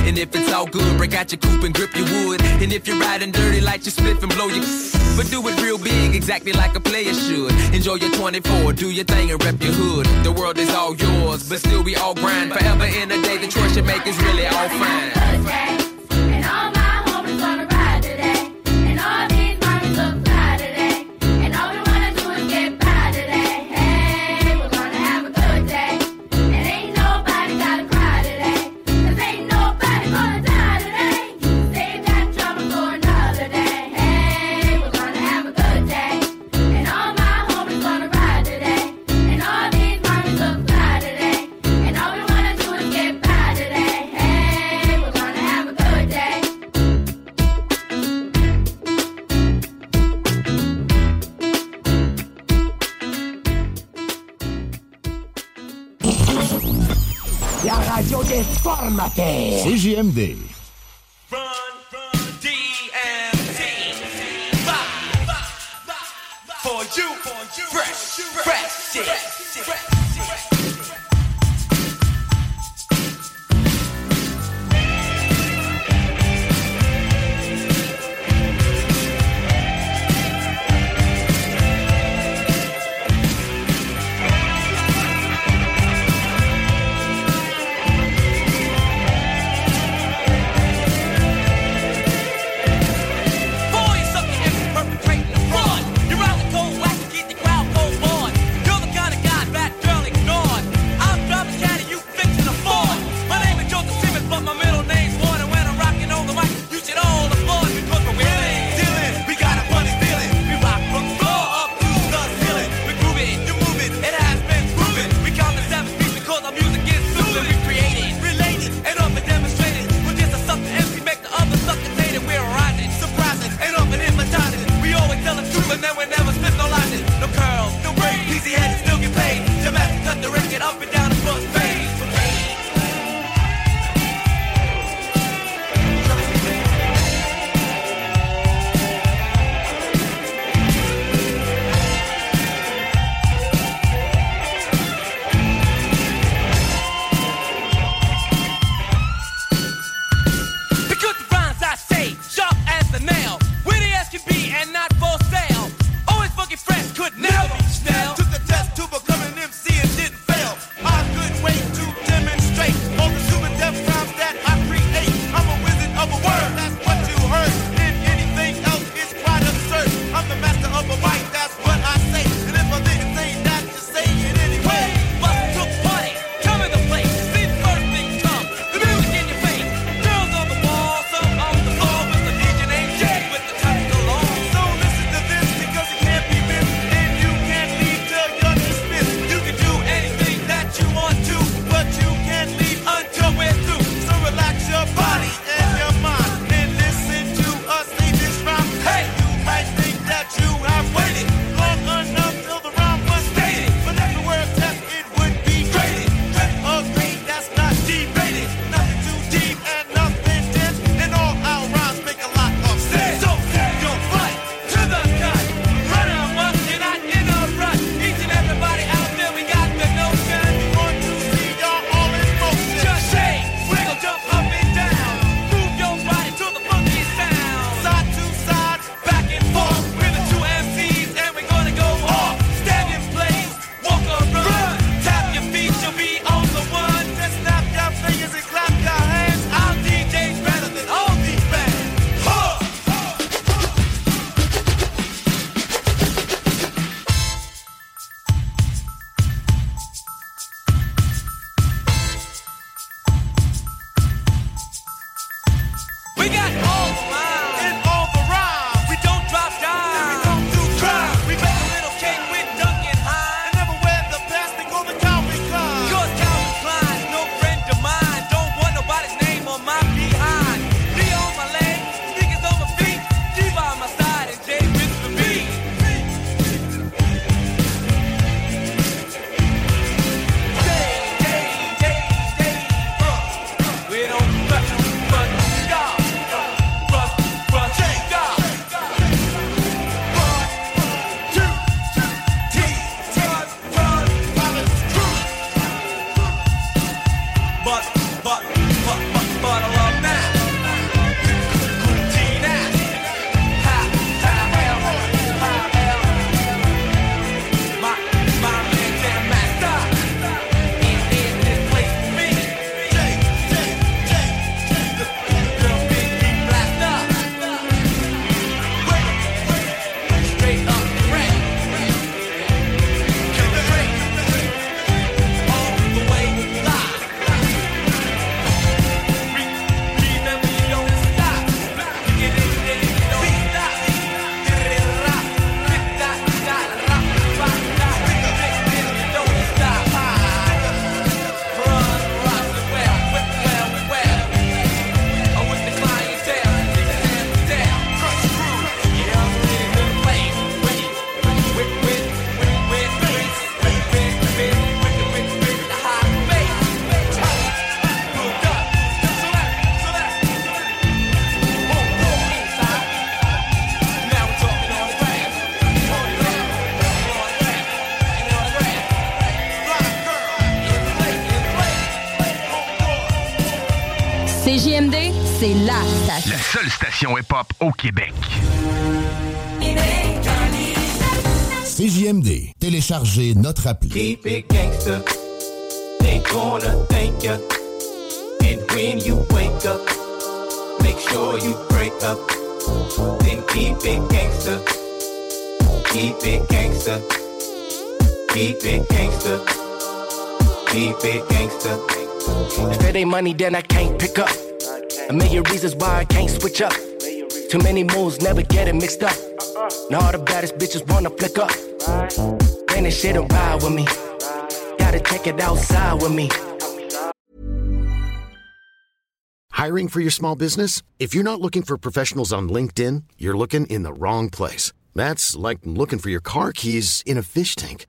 S4: And if it's all good, break out your coupe and grip your wood. And if you're riding dirty, light your spliff and blow your. But do it real big, exactly like a player should. Enjoy your 24, do your thing and rep your hood. The world is all yours, but still we all grind. Forever in a day, the choice you make is really all fine.
S3: CJMD.
S31: Station.
S3: La seule station hip-hop au Québec.
S32: CJMD. Téléchargez notre appli.
S9: Keep it gangster. They gonna thank ya. And when you wake up, make sure you break up. Then keep it gangster. Keep it gangster. Keep it gangster. Keep it gangster.
S25: If it ain't money, then I can't pick up. A million reasons why I can't switch up. Too many moves, never get it mixed up. Now all the baddest bitches wanna flick up. Bring this shit and ride with me. Gotta take it outside with me.
S33: Hiring for your small business? If you're not looking for professionals on LinkedIn, you're looking in the wrong place. That's like looking for your car keys in a fish tank.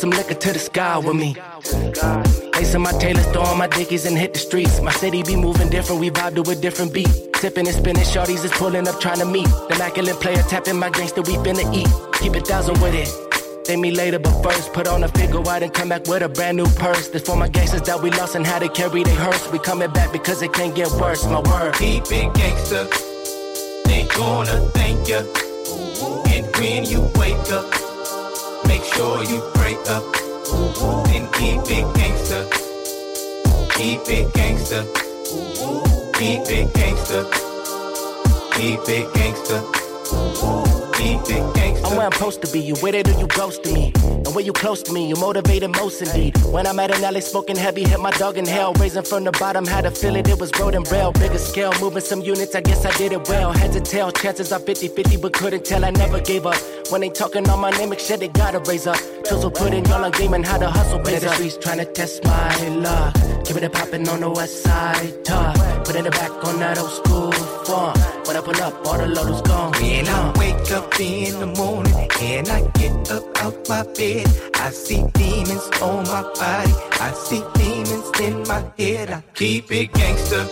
S25: Some liquor to the sky with me. Lace in my Taylor, throw on my dickies and hit the streets. My city be moving different, we vibe to a different beat. Sipping and spinning, shorties is pulling up trying to meet. The immaculate player tapping my gangster, we finna eat. Keep it thousand with it. Thank me later, but first put on a figure out and come back with a brand new purse. This for my gangsters that we lost and how to carry their hearse. We coming back because it can't get worse. My word.
S9: Keep it gangster. They gonna thank ya. And when you wake up, make sure you break up. Then keep it gangster. Keep it gangster. Keep it gangster. Keep it gangster. Keep it gangster.
S25: I'm where I'm supposed to be. You with it or you ghost to me. And when you close to me, you motivated most indeed. When I'm at an alley smoking heavy, hit my dog in hell. Raising from the bottom, had to feel it. It was road and rail. Bigger scale, moving some units. I guess I did it well. Had to tell, chances are 50 50, but couldn't tell. I never gave up. When they talking on my name, shit, they gotta raise up. Tools put in y'all on game and how to hustle, raise up. The streets trying to test my luck. Keep it a poppin' on the west side, tough. Put it back on that old school fun. When I pull up, all the load gone.
S9: When I wake up in the morning and I get up out my bed, I see demons on my body. I see demons in my head. I keep it gangster.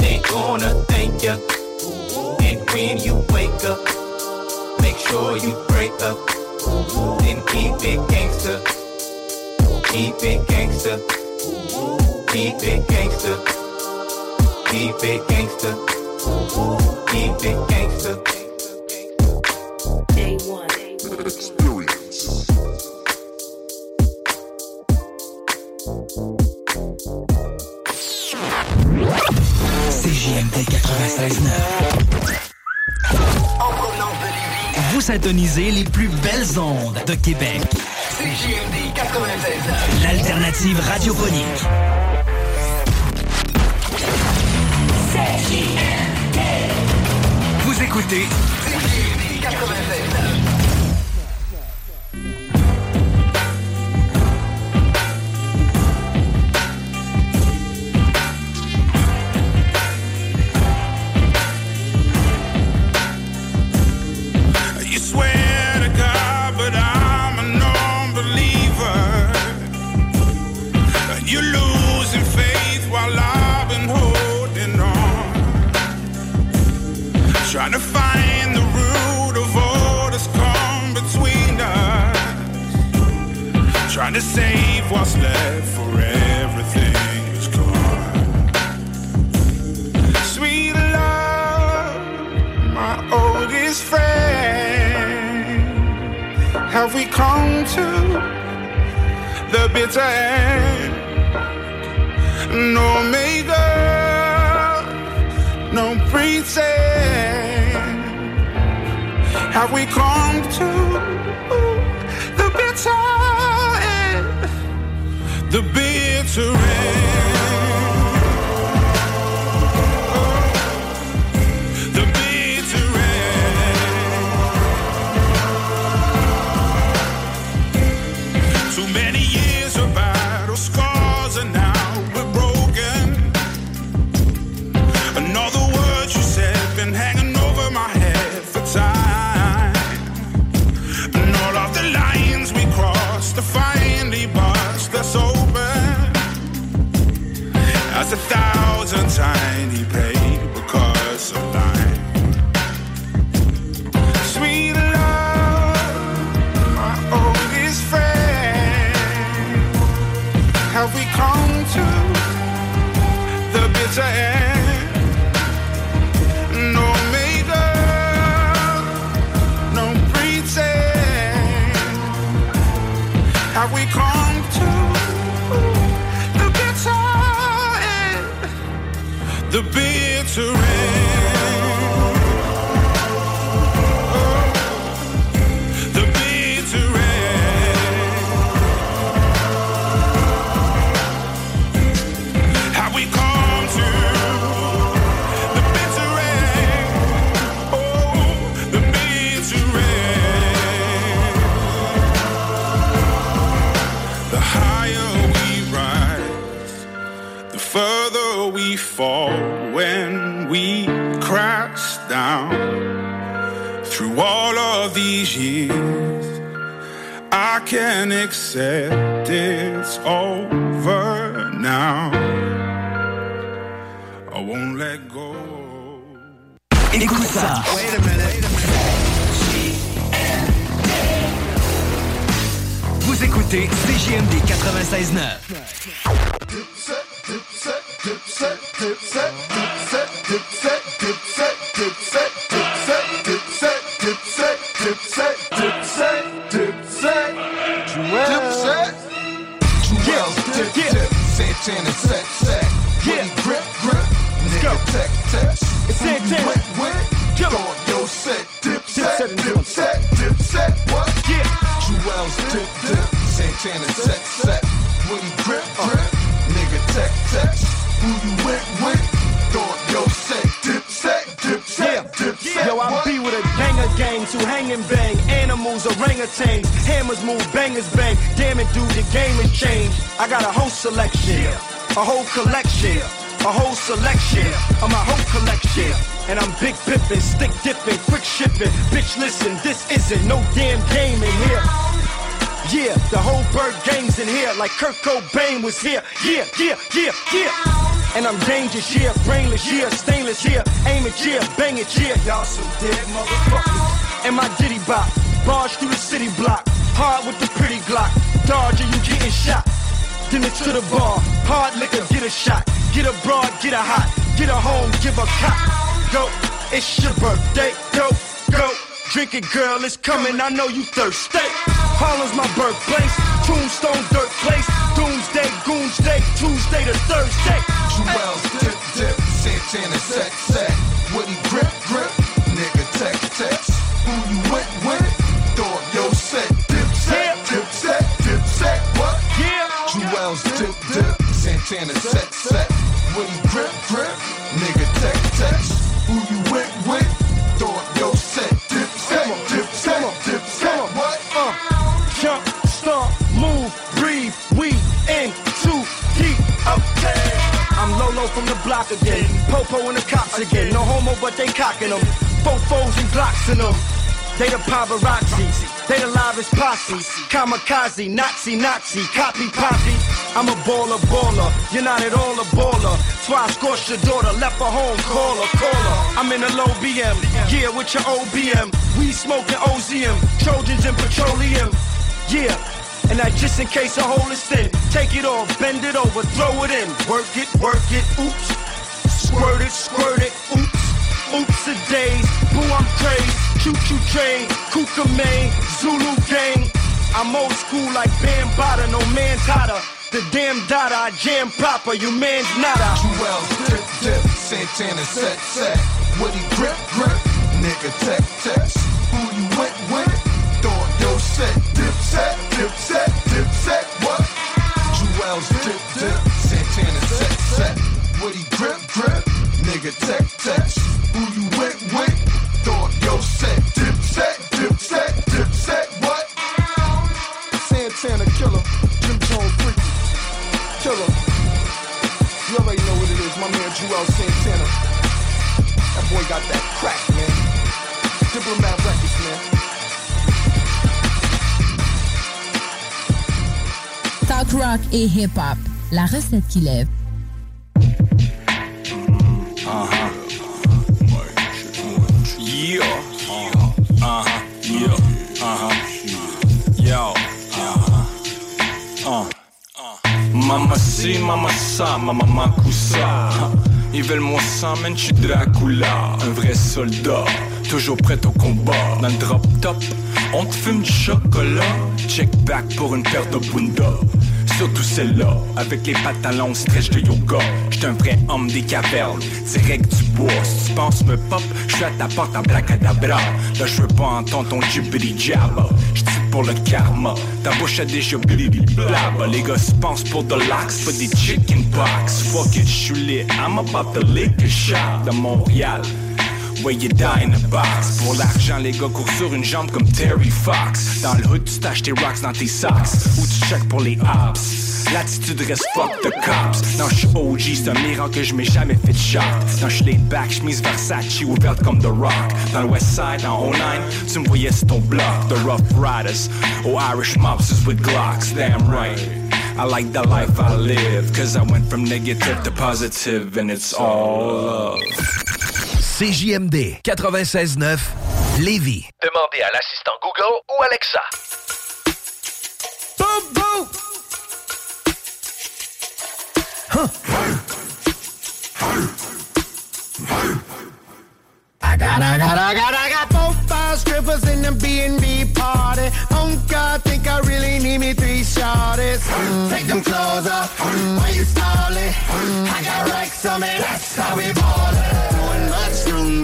S9: They gonna thank ya. And when you wake up, make sure you break up. Then keep it gangster. Keep it gangster. Keep it gangster. Keep it gangster. Keep it gangster.
S34: Day one.
S32: Experience.
S29: CJMD 96.9. Vous syntonisez les plus belles ondes de Québec.
S35: CJMD 96.9.
S29: L'alternative radiophonique. Écoutez
S36: what's left for everything is gone. Sweet love, my oldest friend. Have we come to the bitter end? No makeup, no pretend.
S37: have we come to The bitter end. Can accept it's over now. I won't let go.
S5: Écoute ça. Vous écoutez CJMD 96.9.
S31: gangs who hang and bang. Animals, orangutans, hammers move, bangers bang. Damn it, dude, the game has changed. I got a whole selection, a whole collection, a whole selection of my whole collection. And I'm big pippin', stick dipping, quick shipping. Bitch, listen, this isn't no damn game in here. Yeah, the whole bird gang's in here, like Kurt Cobain was here. Yeah, yeah, yeah, yeah. And I'm dangerous, yeah, brainless, yeah, stainless, yeah, aim it, yeah, bang it, yeah. Y'all some dead motherfuckers. And my ditty bop, barge through the city block, hard with the pretty Glock. Dodge you getting shot. Then it's to the bar, hard liquor, get a shot. Get a broad, get a hot, get a home, give a cop. Go, it's your birthday, go, go. Drink it, girl, it's coming, I know you thirsty. Harlem's my birthplace, tombstone, dirt place. Doomsday, goonsday, Tuesday to Thursday.
S32: Juelz dip dip. Santana set set. Woody grip grip. Santana set set. Woody grip grip. Nigga tech tech. Who you went with? Throw your set. Dip set. Dip set. Dip set. What?
S31: Uh, jump, stomp, move, breathe, we in too deep. Okay. I'm Lolo from the block again. Popo and the cops again. No homo, but they cocking them. Fofos and Glocks in them. They the paparazzi. They the livest posse. Kamikaze, Nazi, Nazi, copy, poppy. I'm a baller, baller. You're not at all a baller. Twice scorched your daughter, left her home, call her, call her. I'm in a low BM, yeah, with your OBM. We smoking OZM, Trojans and petroleum. Yeah, and that just in case a hole is thin. Take it off, bend it over, throw it in. Work it, work it, oops. Squirt it, squirt it, oops. Oops a days, boo, I'm crazy. QQ Train, Zulu Gang. I'm old school like Bam Bada, no man's hotter. The damn I jam proper, you man's nada.
S32: Dip, dip, Santana, set, set. Woody, grip, grip, nigga, tech, text. Who you
S38: with, with? Yo, set, dip, set, dip, set,
S39: dip, set, what? Jewel's dip, dip, Santana, set,
S40: set. Woody, grip, grip, nigga, tech, hip-hop. La recette qui lève. Mama si, mama ça, mama makusa. Ils veulent mon sang, man, j'suis Dracula. Un vrai soldat, toujours prêt au combat. Dans le drop top, on te fume du chocolat. Check back pour une paire de bunda. Surtout celle-là, avec les pantalons stretch de yoga. J'suis un vrai homme des cavernes, direct du bois. Si tu penses me pop, j'suis à ta porte en bracadabra. Là, j'veux pas entendre ton jibbity jabba. J'tire pour le karma, ta bouche a déjà blabba. Les gars se pensent pour de l'axe, pas des chicken pox. Fuck it, j'suis lit, I'm about to lick a shot de Montréal. Where you die in a box. Pour l'argent, les gars courent sur une jambe comme Terry Fox. Dans le hood, tu t'achètes tes rocks dans tes socks. Ou tu check pour les ops. L'attitude reste fuck the cops. Non, j'suis OG, c'est un miracle que j'm'ai jamais fait shot. Non, j'suis laid back, chemise Versace ouverte comme The Rock. Dans le West Side, en 09, tu me voyais sur ton bloc. The Rough Riders, or Irish mobsters with Glocks. Damn right. I like the life I live Cause I went from negative to positive And it's all love
S6: CJMD 96.9 Lévis.
S3: Demandez à l'assistant Google ou Alexa.
S41: I got, I got, I got, I got four, five strippers in the B&B party. Oh God, Take them clothes off, why you stalling? I got racks on me, that's how we ballin'. Doing mushroom with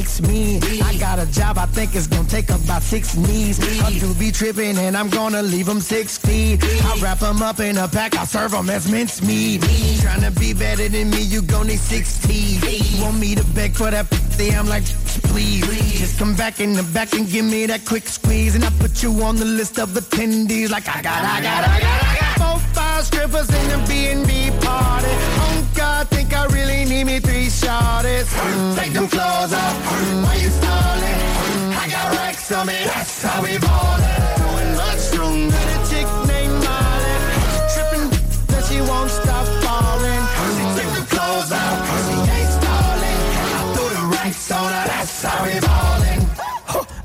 S41: wanna me. I got a job, I think it's gonna take about six knees. I do be tripping and I'm gonna leave them six feet. I wrap them up in a pack, I serve them as mincemeat. Trying to be better than me, you gon' need six teeth. Want me to beg for that pussy, I'm like, please. Just come back in the back and give me that quick squeeze. And I put you on the list of attendees like I got, I got, I got, I got. Four, five strippers in the B&B party. Oh God, think I really need me three shorties. Mm. Take them clothes off. Why you stalling? I got racks on me, that's how we ballin'. Doing mushroom with a chick named Molly. Trippin', but she won't stop falling. She took the clothes off, she ain't stalling. I threw the racks on her, that's how we ballin'.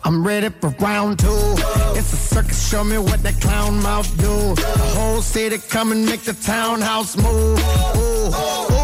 S41: I'm ready for round two. It's a circus, show me what that clown mouth do. The whole city come and make the townhouse move. Ooh,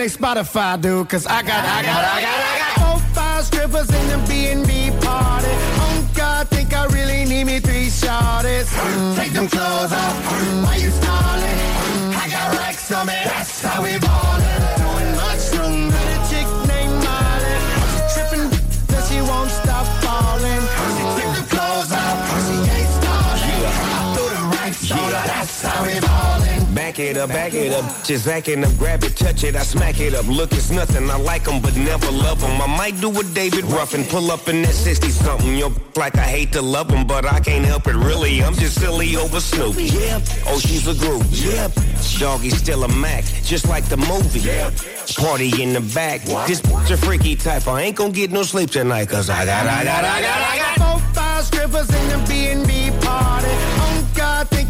S41: their Spotify, dude, cause I got, I got, I got, I got. Four, five strippers in the B&B party. Oh God, think I really need me three shorties. Mm. Take them clothes off, mm. why you stalling? Mm. I got racks on me, that's how we ballin'. Doing mushroom with a chick named Molly. She trippin', but she won't stop falling. She took the clothes off, she ain't stalling. I threw the racks on her, that's how we ballin'.
S42: Back it up, back it up. Just backing up, grab it, touch it, I smack it up. Look, it's nothing. I like 'em, but never love 'em. I might do a David Ruffin, pull up in that 60 something. Yo, like I hate to love 'em, but I can't help it really. I'm just silly over Snoop. Yep. Oh, she's a group. Yep. Doggy's still a Mac, just like the movie. Yep. Party in the back. This a freaky type. I ain't gonna get no sleep tonight, cause I got, I got, I got, I got.
S41: Four, five strippers in the B&B party. Oh God, think I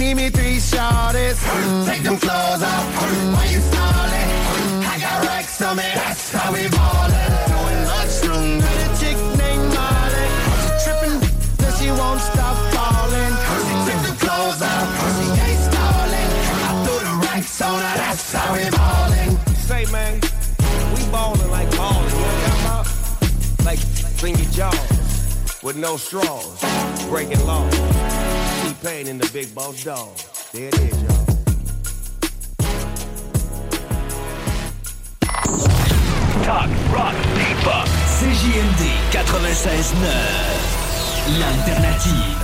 S41: need me three shorties. Mm. Take them clothes off, mm. why you stalling? Mm. I got racks on me, that's how we ballin'. Doing mushroom with a chick named Molly. She trippin', but she won't stop falling. She took the clothes off, she ain't stalling. I threw the racks on her, that's how we ballin'.
S42: Say, man, we ballin' like ballin'. You know what I'm talking about? Like, clean your jaws with no straws. Breaking laws. T-Pain and the big boss dog. There it is, y'all.
S3: Talk, rock, hip-hop. CJMD 96.9. L'alternative.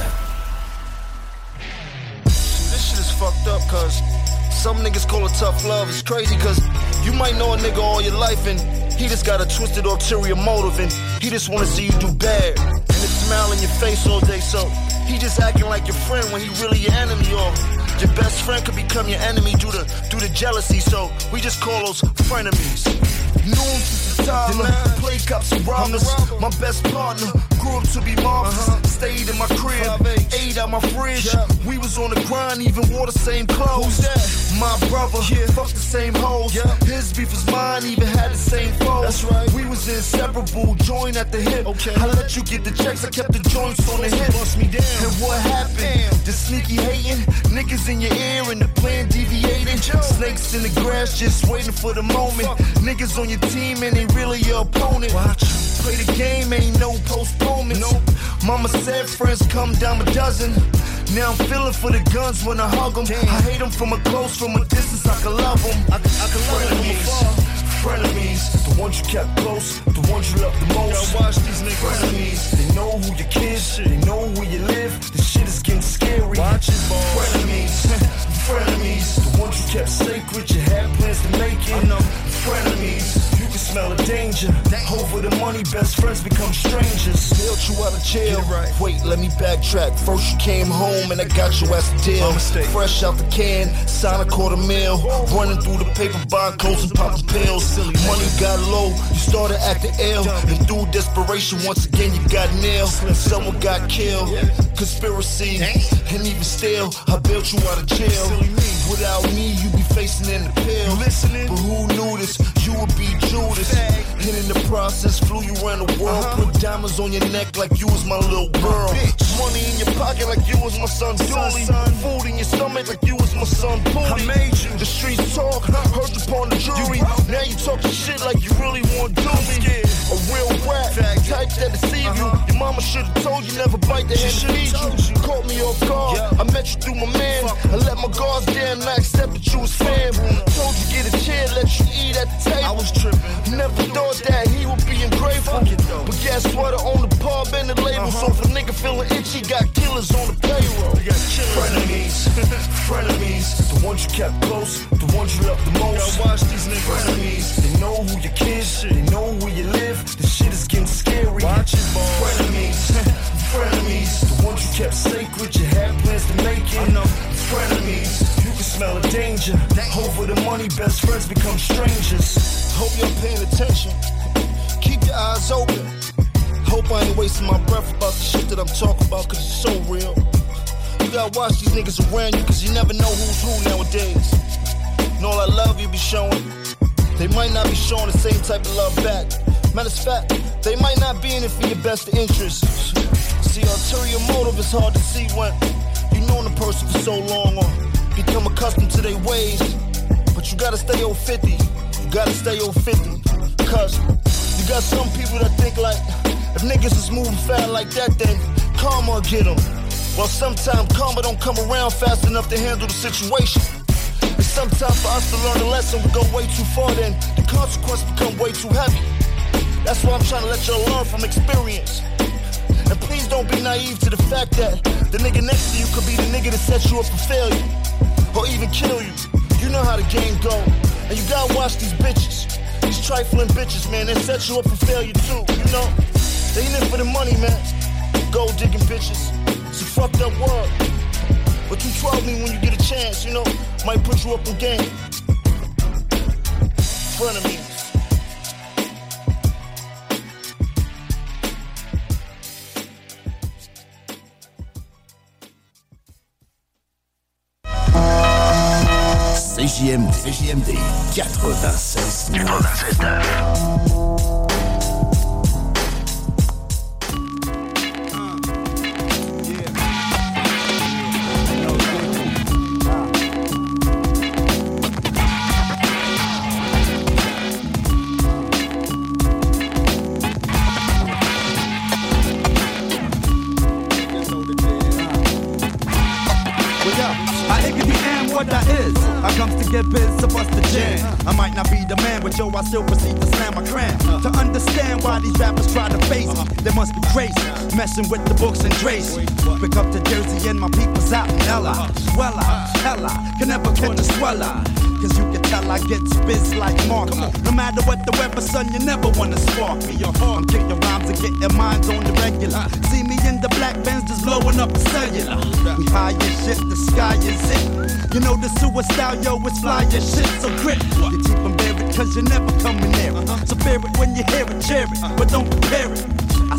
S21: This shit is fucked up, cause some niggas call it tough love. It's crazy, cause you might know a nigga all your life and he just got a twisted ulterior motive and he just wanna see you do bad. And smile in your face all day, so he just acting like your friend when he really your enemy or your best friend could become your enemy due to due to jealousy, so we just call those frenemies. Knew him since the toddler, play cops and robbers. My best partner grew up to be marvelous. Uh-huh. Stayed in my crib, ate out my fridge. We was on the grind, even wore the same clothes. My brother, fuck the same hoes. His beef was mine, even had the same foes. That's right. We was inseparable, joined at the hip. Okay. I let you get the checks, I kept the joints on the hip. Bust me down. And what happened? The sneaky hating, niggas in your ear and the plan deviating. Snakes in the grass, just waiting for the moment. Niggas on your team and they really your opponent. Watch. Play the game, ain't no postponements. Mama said friends come down a dozen. Now I'm feeling for the guns when I hug them. I hate them from a close, from a distance, I can love them. I, I can love them from afar. Frenemies, the ones you kept close, the ones you love the most. Yo, watch these niggas. Frenemies, they know who your kids, they know where you live. This shit is getting scary. Watch it, boy. Frenemies, frenemies, the ones you kept sacred, you had plans to make it. I know. Frenemies, you smell of danger. Over the money, best friends become strangers. Bailed you out of jail. Wait, let me backtrack. First you came home and I got your ass a deal. Fresh out the can, sign a quarter mil. Running through the paper, clothes and popping pills. Money got low, you started acting ill. And through desperation, once again you got nailed. Someone got killed. Conspiracy, and even still, I built you out of jail. Without me, you be facing in the pill. Listening, but who knew this? You would be Judas. And in the process, flew you around the world. Put diamonds on your neck like you was my little girl. Money in your pocket like you was my son Dooley. Food in your stomach like you was my son Booty. I made you. The streets talk, heard upon the jury. Now you talking shit like you really want to do me. A real rap, type that deceive you. Your mama should've told you never bite the hand feed you. Caught me off guard, I met you through my man. I let my guards down I accepted you as fam. Told you get a chair, let you eat at the table. I was tripping. Never thought that he would be ungrateful. But guess what? I own the pub and the label. So uh-huh. if a nigga feeling itchy, got killers on the payroll. Frenemies, frenemies, the ones you kept close, the ones you love the most. watch these niggas. Frenemies, they know who your kids, they know where you live. The shit is getting scary. Watch it. Frenemies, frenemies, the ones you kept sacred, you had plans to make it. I know. Frenemies, you can smell the danger. Over the money, best friends become strangers. Hope you're paying attention. Keep your eyes open. Hope I ain't wasting my breath about the shit that I'm talking about, cause it's so real. You gotta watch these niggas around you, cause you never know who's who nowadays. And all that love you be showing, they might not be showing the same type of love back. Matter of fact, they might not be in it for your best interest. See, ulterior motive is hard to see when you've known a person for so long or become accustomed to their ways. But you gotta stay old 50. You gotta stay old 50. Cause you got some people that think like, if niggas is moving fast like that, then karma get them. Well, sometimes karma don't come around fast enough to handle the situation. And sometimes for us to learn a lesson, we go way too far, then the consequence become way too heavy. That's why I'm trying to let y'all learn from experience. And please don't be naive to the fact that the nigga next to you could be the nigga that set you up for failure. Or even kill you. You know how the game go. And you gotta watch these bitches. These trifling bitches, man, they set you up for failure too, you know? They in it for the money, man. Gold digging bitches. It's a fucked up world. But you 12 me when you get a chance, you know? Might put you up in game. Front of me.
S3: CJMD, CJMD 96 96
S43: Messing with the books and Tracy. Pick up the Jersey and my people's out in Ella. Swella, hella, can never catch a sweller. Cause you can tell I get spits like Mark. No matter what the weather, son, you never wanna spark me. your I'm kicking rhymes and getting minds on the regular. See me in the black bands just blowing up the cellular. We high as shit, the sky is it. You know the suicide, yo, it's fly as shit. So grip, you keep them buried cause you're never coming near it. So bear it when you hear it, share it, but don't compare it.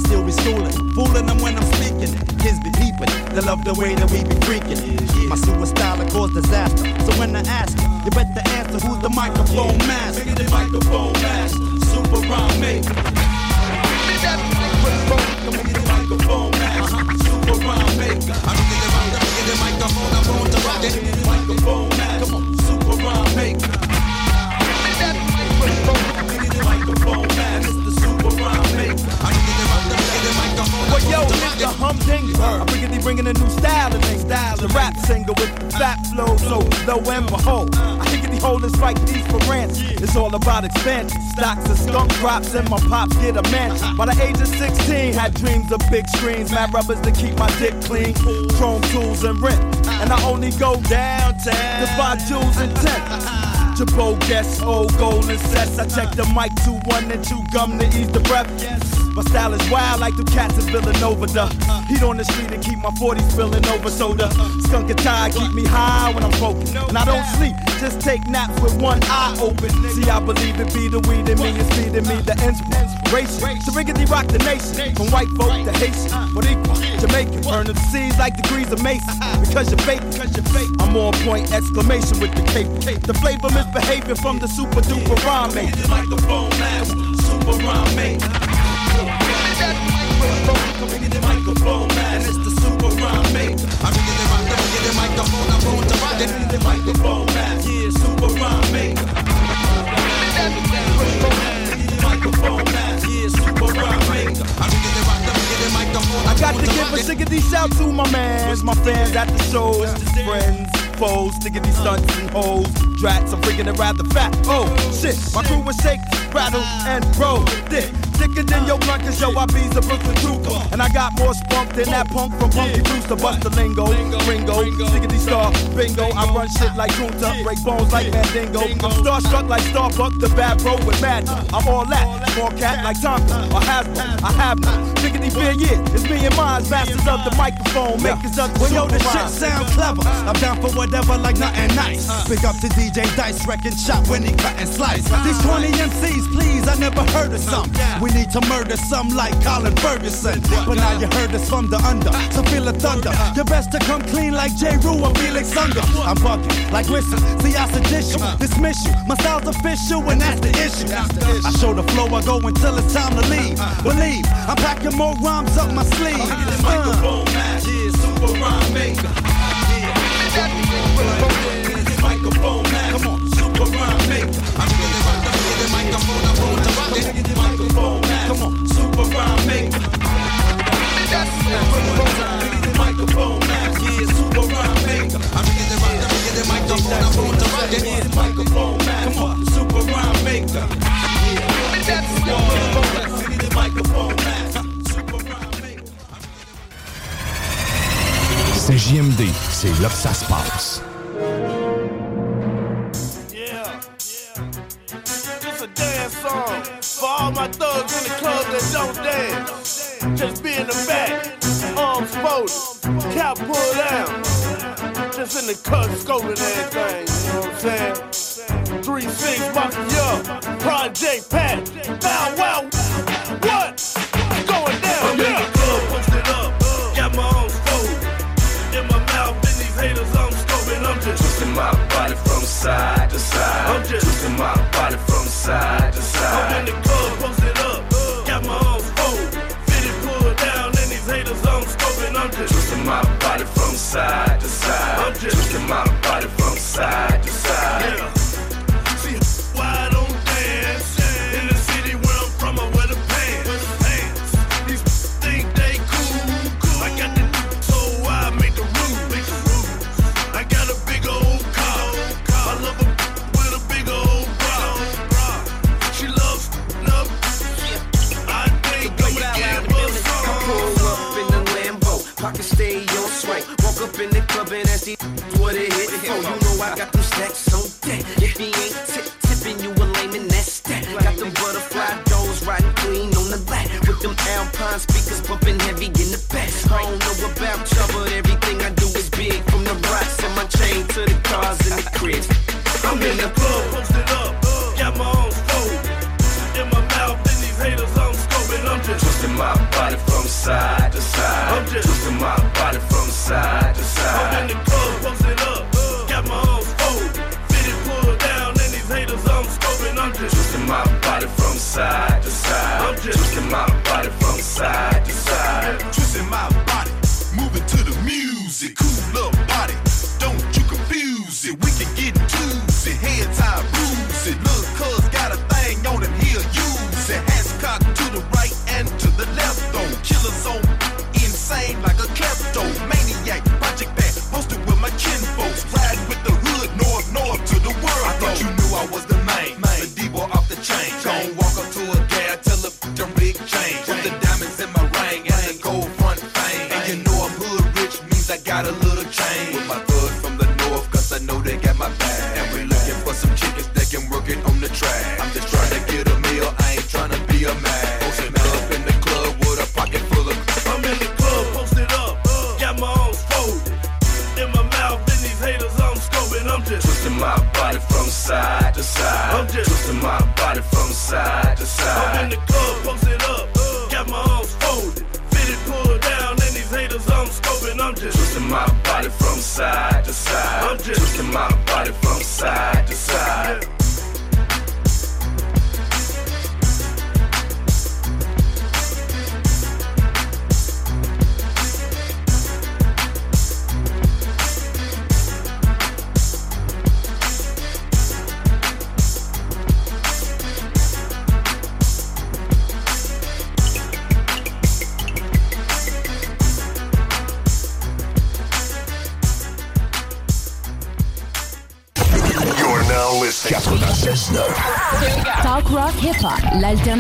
S43: Still be schooling, fooling them when I'm speaking. Kids be peeping, they love the way that we be freaking. My suicide will cause disaster. So when I ask you, better answer who's the microphone master. The microphone master, super rhyme maker. Microphone master, super rhyme maker.
S31: Humdinger. I'm bringing, a new style and they style. The rap singer with fat flow, so low and behold. I think the holding strike these for rants. It's all about expansion. Stocks of skunk crops and my pops get a mansion. By the age of 16, had dreams of big screens, mad rubbers to keep my dick clean, chrome tools and rent. And I only go downtown to buy jewels and tent. Jabot guess old golden sets. I check the mic to one and chew gum to ease the breath. My style is wild like the cats in Villanova. Heat on the street and keep my 40 spilling over soda. Skunk and tie keep me high when I'm focused. And I don't sleep, just take naps with one eye open. See, I believe it be the weed in me is feeding me the inspiration. So riggedy rock the nation, from white folk to Haitian, Boricua, Jamaican. Burn the seas like degrees of Mason. Because you're fake, I'm on point, exclamation with the cape. The flavor misbehavior from the super duper rhyme mate.
S43: Microphone master, super rhyme it's. I'm the microphone, man, in the
S31: got to my mans, my fans at the shows, friends, foes, stickety stunts and hoes, drats. I'm freaking it rather fat. Oh shit, my crew was shake, rattle, and roll. Dick, thicker than your blunt, cause yo, I be's a Brooklyn trooper. And I got more spunk than that punk from Punky Brewster. Bust the lingo, Ringo, stickety star, bingo. I run shit like Kunta, break bones like Mandingo. I'm starstruck like Starbuck, the bad bro with mad. I'm all that, small cat like Tonka or Hasbro. I have no Diggity fear, yeah, it's me and mine, masters of the microphone, makers of the
S43: Well, yo, this shit sound clever. I'm down for whatever, like nothing nice. Big up to DJ Dice, wrecking shop when he cut and slice. These 20 MCs, please, I never heard of some. We need to murder some like Colin Ferguson. But now you heard us from the under, so feel the thunder. You best to come clean like J. Rue or Felix Unger. I'm bugging like Whistle, see I sedish you, dismiss you. My style's official and that's the issue. I show the flow, I go until it's time to leave. Believe, I'm packing more rhymes up my sleeve. Microphone yeah, super rhyme maker. Yeah, Microphone man, come on, super rhyme maker. I'm really rock the microphone, I'm going to rock it. Super yeah. Yeah, maker.
S6: CJMD, c'est là que ça se passe.
S44: Dance song for all my thugs in the club that don't dance. Just be in the back, arms folded, cap pulled down. Just in the cut, scoping everything, you know what I'm saying? Three six Mafia, Project Pat, Bow Wow, what? Going down, I'm in the club, posted up, got my arms folded. In my mouth, in these haters, I'm scoping, I'm just
S45: Twisting my body from side to side.
S44: I'm just-
S45: twisting my body from side to side. Twisting my body from side to side.
S44: I'm just-
S45: twisting my body from side to side.
S44: yeah. I got
S5: them stacks on deck. If he ain't tip tipping, you a lame and that's that. Got them butterfly doors riding clean on the lap. With them Alpine speakers bumping heavy in the back. I don't know about y'all, but everything I do is big. From the rocks and my chain to the cars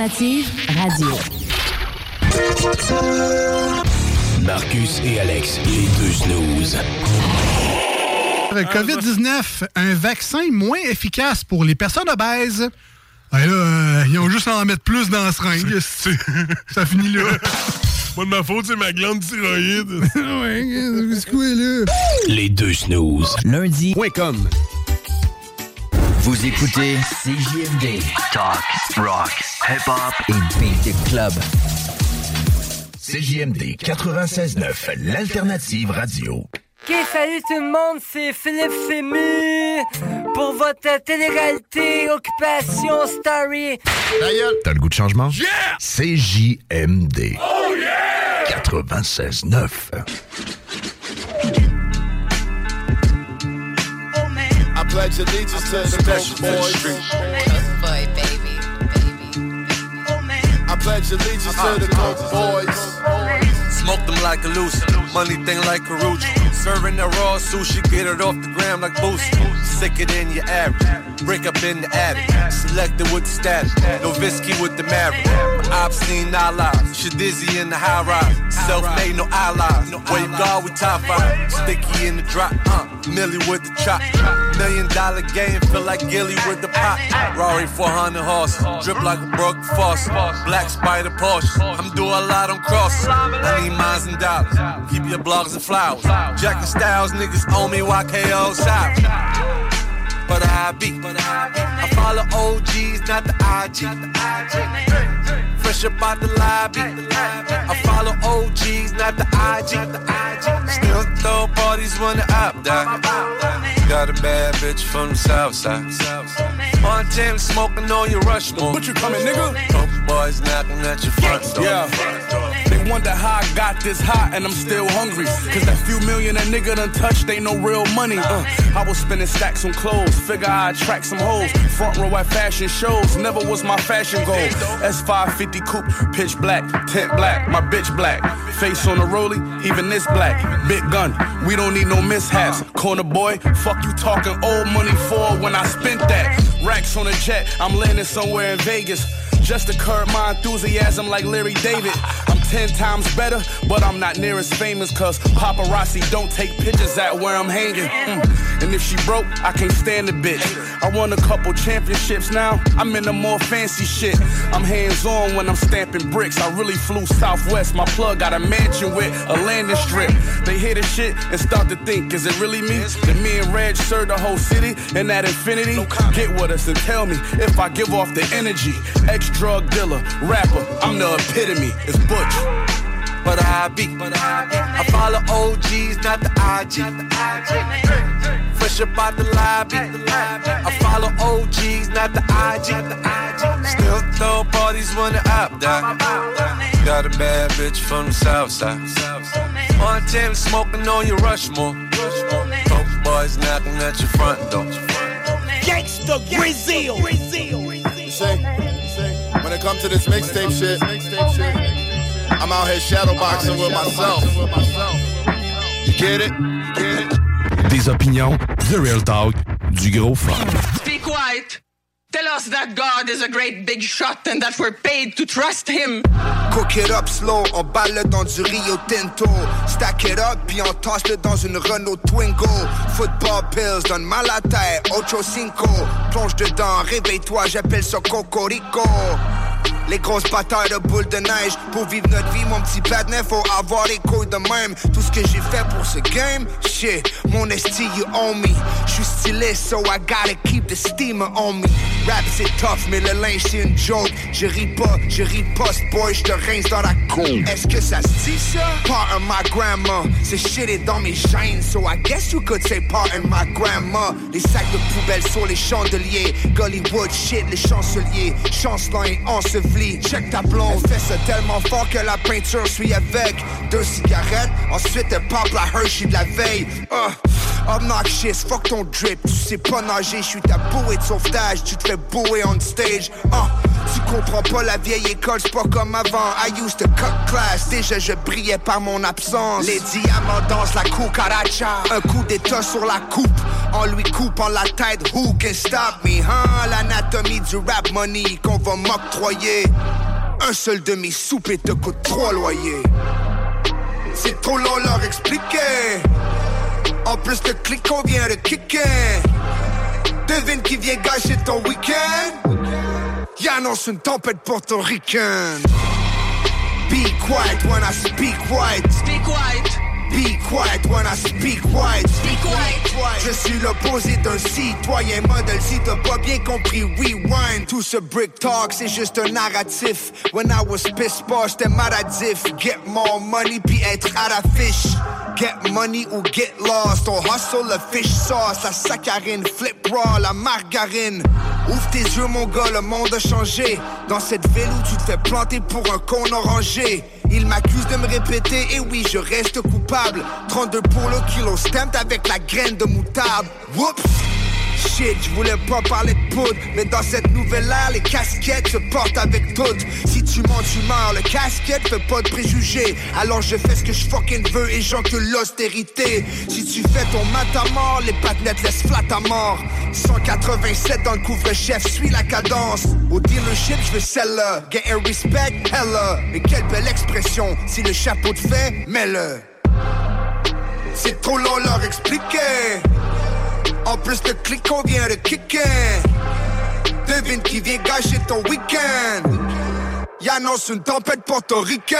S46: radio.
S47: Marcus et Alex, les deux snooze.
S48: COVID-19, un vaccin moins efficace pour les personnes obèses. Ah, là, euh, ils ont juste à en mettre plus dans la seringue. Ça finit là.
S49: Pas de ma faute, c'est ma glande thyroïde.
S48: ouais, c'est quoi là?
S47: Les deux snooze.
S6: Lundi.com. Vous écoutez CJMD. Talk, rock, hip-hop et beat club.
S3: CJMD 96.9, l'alternative radio.
S50: Ok, salut tout le monde, c'est Philippe Fému pour votre télé-réalité Occupation Story.
S3: T'as le goût de changement? Yeah! CJMD. Oh yeah! 96.9.
S7: I pledge allegiance to the Boys. Pledge allegiance to the Coke Boys.
S44: Smoke them like a loose, money thing like a roach. Serving the raw sushi, get it off the gram like boost. Sicker than your average, break up in the attic. Selected with the status, no visky with the. My obscene allies, Shadizzy in the high rise. Self made, no allies. You go, we top five. Sticky in the drop, uh, Millie with the chop. Million dollar game, feel like Gilly with the pop. Rory 400 horse, drip like a broke faucet. Black spider Porsche, I'm doing a lot on cross. I need mines and dollars, keep your blogs and flowers. Jack and Styles, niggas owe me YKO shop. But I be, I follow OGs, not the IG. Fresh up out the lobby. I follow OGs, not the IG. Still throw parties when the up die. Got a bad bitch from the south side. Montana smoking on your Rushmore.
S51: But you coming, nigga?
S44: Couple boys knocking at your front door.
S51: Yeah. Wonder how I got this hot and I'm still hungry. Cause that few million that nigga done touched ain't no real money. Uh, I was spending stacks on clothes, figure I'd attract some hoes. Front row at fashion shows, never was my fashion goal. S550 coupe, pitch black, tent black, my bitch black. Face on the rollie, even this black. Big gun, we don't need no mishaps. Corner boy, fuck you talking old money for when I spent that. Racks on a jet, I'm landing somewhere in Vegas. Just to curb my enthusiasm like Larry David. I'm ten times better, but I'm not near as famous cause paparazzi don't take pictures at where I'm hanging. Mm. And if she broke, I can't stand the bitch. I won a couple championships now, I'm in the more fancy shit. I'm hands on when I'm stamping bricks. I really flew southwest, my plug got a mansion with a landing strip. They hear the shit and start to think, is it really me? That me and Reg serve the whole city and that infinity? Get with us and tell me if I give off the energy. Ex drug dealer, rapper, I'm the epitome. It's Butch.
S44: But I be, I follow OGs, not the IG. Fresh up out the lobby. I follow OGs, not the IG. Still throw parties when the app die. Got a bad bitch from the south side. Montana smoking on your Rushmore. Coke boys knocking at your front door.
S41: Gangsta Brazil.
S7: You say, when it comes to this mixtape shit, I'm out here shadowboxing with myself. You get it? You get it?
S6: Des opinions, The Real Talk, du gros fun.
S52: Be quiet. Tell us that God is a great big shot and that we're paid to trust him.
S53: Cook it up slow, on balle dans du Rio Tinto. Stack it up, puis on tasse-le dans une Renault Twingo. Football pills, donne mal à ocho cinco. Plonge dedans, réveille-toi, j'appelle ça Cocorico. Les grosses batailles de boules de neige. Pour vivre notre vie, mon petit patinet Faut avoir les couilles de même. Tout ce que j'ai fait pour ce game Shit, mon esti, you own me. J'suis stylé, so I gotta keep the steamer on me. Rap c'est tough, mais le linge c'est une joke. Je ris pas, je riposte, boy, j'te rince dans la cour. Est-ce que ça se dit ça? Part of my grandma. Ce shit est dans mes chaînes So I guess you could say part of my grandma. Les sacs de poubelle sur les chandeliers. Gollywood shit, les chanceliers. Chancelant et Check ta blonde. Elle ça tellement fort que la peinture suit avec. Deux cigarettes, ensuite elle pop la Hershey de la veille. Uh, Obnoxious, fuck ton drip Tu sais pas nager, je suis ta bouée de sauvetage Tu te fais bouer on stage uh, Tu comprends pas la vieille école, c'est pas comme avant I used to cut class, déjà je brillais par mon absence. Les diamants dansent la cucaracha Un coup d'état sur la coupe En lui coupant la tête, who can stop me, hein L'anatomie du rap money qu'on va m'octroyer. Un seul de mes soupes te coûte trois loyers. C'est trop long leur expliquer En plus le clic qu'on vient de kicker. Devine qui vient gâcher ton week-end. Il annonce une tempête portoricaine Be quiet when I speak white.
S52: Speak quiet.
S53: Be quiet when I speak white.
S52: Speak quiet.
S53: Je suis l'opposé d'un citoyen modèle. Si t'as pas bien compris, rewind. Tout ce brick talk, c'est juste un narratif. When I was pissed pas, j'étais maladif. Get more money puis être à l'affiche. Get money ou get lost. On hustle le fish sauce. La saccharine, flip raw, la margarine. Ouvre tes yeux mon gars, le monde a changé. Dans cette ville où tu te fais planter pour un con orangé il m'accuse de me répéter, et oui, je reste coupable. 32 pour le kilo, stamped avec la graine de moutarde. Whoops! Shit, je voulais pas parler de poudre, mais dans cette nouvelle ère, les casquettes se portent avec toutes. Si tu mens, tu meurs, le casquette fait pas de préjugés. Alors je fais ce que je fucking veux et j'encule l'austérité. Si tu fais ton mat à mort, les patinettes laissent flat à mort. 187 dans le couvre-chef, suis la cadence. Au dealership, je veux celle-là. Get a respect, hella. Mais quelle belle expression, si le chapeau te fait, mets-le. C'est trop long leur expliquer. En plus, le clic qu'on vient de kicker. Devine qui vient gâcher ton week-end. Y annonce une tempête portoricaine.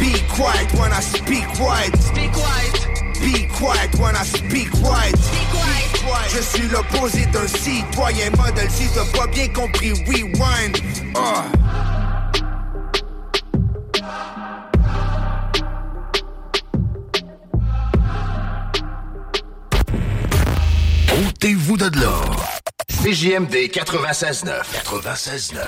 S53: Be quiet when I speak white.
S52: Speak quiet.
S53: Be quiet when I speak white.
S52: Speak quiet.
S53: Je suis l'opposé d'un citoyen modèle. Si t'as pas bien compris, rewind. Ah.
S3: Ôtez-vous de là. CJMD 96.9. 96.9.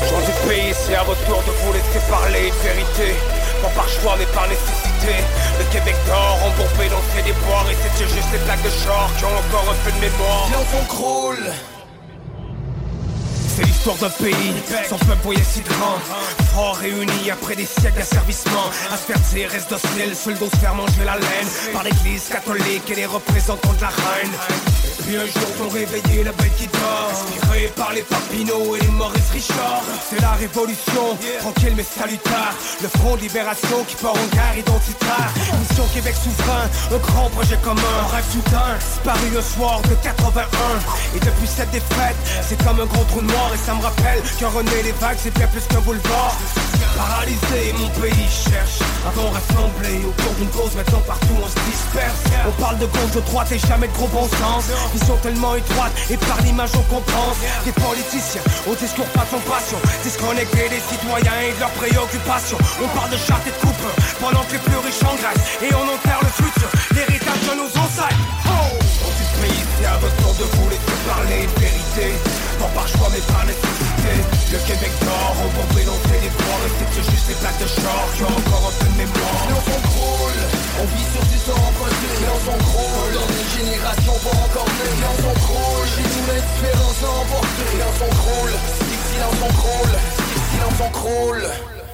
S51: Gens du pays, c'est à votre tour de vous laisser parler de vérité. Pas par choix, mais par nécessité. Le Québec dort, embourbé dans ses déboires. Et c'est juste les plaques de short qui ont encore un peu de mémoire.
S4: L'enfant croule.
S51: L'histoire
S4: d'un pays Son peuple voyait si grand Fort réunis après des siècles d'asservissement. Dire reste docile Seul dos faire manger la laine Par l'église catholique et les représentants de la reine. Puis un jour ont réveillé la bête qui dort Inspiré par les Papineau et les Maurice Richard C'est la révolution, tranquille mais salutaire. Le front libération qui part en guerre identitaire. Mission Québec souverain, un grand projet commun. Un rêve soudain, disparu le soir de 81 Et depuis cette défaite, c'est comme un gros trou noir Et ça me rappelle que René les vagues c'est bien plus qu'un boulevard. Paralysé, mon pays cherche Avant rassemblé autour d'une cause, maintenant partout on se disperse. On parle de gauche, de droite et jamais de gros bon sens. Vision tellement étroite et par l'image on comprend. Des politiciens au discours pas son passion. Disconnectés des citoyens et de leurs préoccupations. On parle de charte et de coupe pendant que les plus riches engraissent Et on enterre le futur, l'héritage de nos ancêtres. Oh. À votre de vous laisser parler une vérité Pas par choix mais par nécessité. Le Québec dort, on va dénoncer des ports Et c'est juste des plaques de char. Qui ont encore un peu de mémoire.
S54: Silence on croule, on vit sur du sang emprunté Silence on croule, dans une génération pas encore née. Silence on croule, chez nous l'espérance a emporté Silence on croule, silence on croule, silence on croule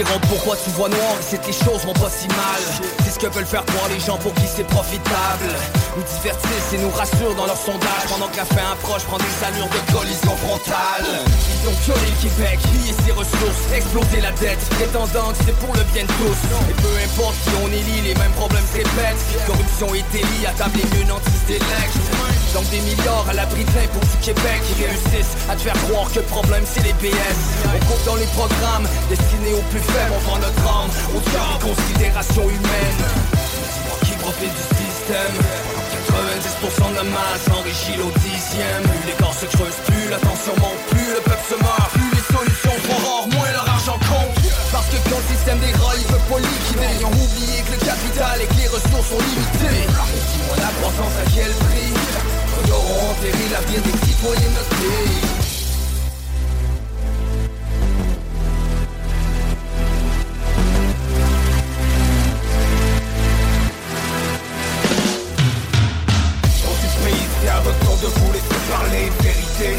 S55: pourquoi tu vois noir et c'est que les choses vont pas si mal? C'est ce que veulent faire croire les gens pour qui c'est profitable. Nous divertissent et nous rassurent dans leur sondage. Pendant que la fin approche prend des allures de collision frontale. Ils ont violé le Québec, pillé ses ressources, explosé la dette. Prétendant que c'est pour le bien de tous. Et peu importe qui on élit, les mêmes problèmes se répètent. Corruption et délit, à table les mieux nantis donc des milliards à l'abri de pour du Québec qui réussissent à te faire croire que le problème c'est les PS On coupe dans les programmes destinés aux plus faibles, on vend notre âme On tient les considérations humaines Dis-moi qui profite du système. 90% de la masse enrichit l'au dixième. Plus les corps se creusent, plus la tension monte, plus le peuple se meurt. Plus les solutions sont rares, moins leur argent compte. Parce que quand le système déraille, il veut pas liquider. Ils ont oublié que le capital et que les ressources sont limitées. Dis-moi la croissance à quel prix? Ils auront enterré l'avenir des citoyens de pays
S4: parler vérité.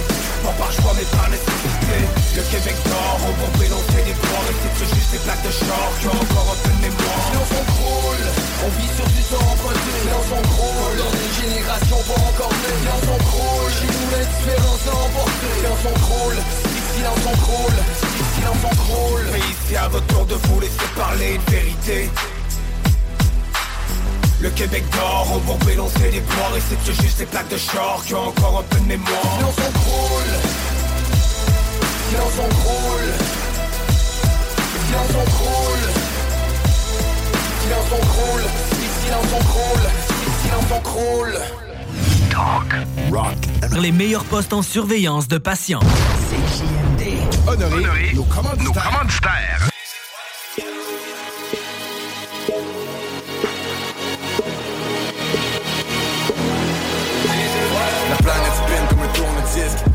S4: Pas par choix mais par nécessité. Le Québec dort, on va dénoncer des ports Et c'est juste des plaques de char qui ont encore un peu de mémoire.
S54: Silence on croule, on vit sur du sang emprunté Silence on croule, dans une génération pas encore née. Silence on croule, chez nous l'espérance a emporté Silence on croule, silence on croule, silence on croule
S4: pays, c'est à votre tour de vous laisser parler une vérité le Québec dort, on va balancer des poires Et c'est juste des plaques de char qui ont encore un peu de mémoire.
S54: Silence on croule, silence on croule. Silence on croule, silence on croule. Silence on croule, silence on croule.
S6: Talk, rock,
S56: Les meilleurs postes en surveillance de patients.
S6: CJMD. Honoré, nos commanditaires.
S51: La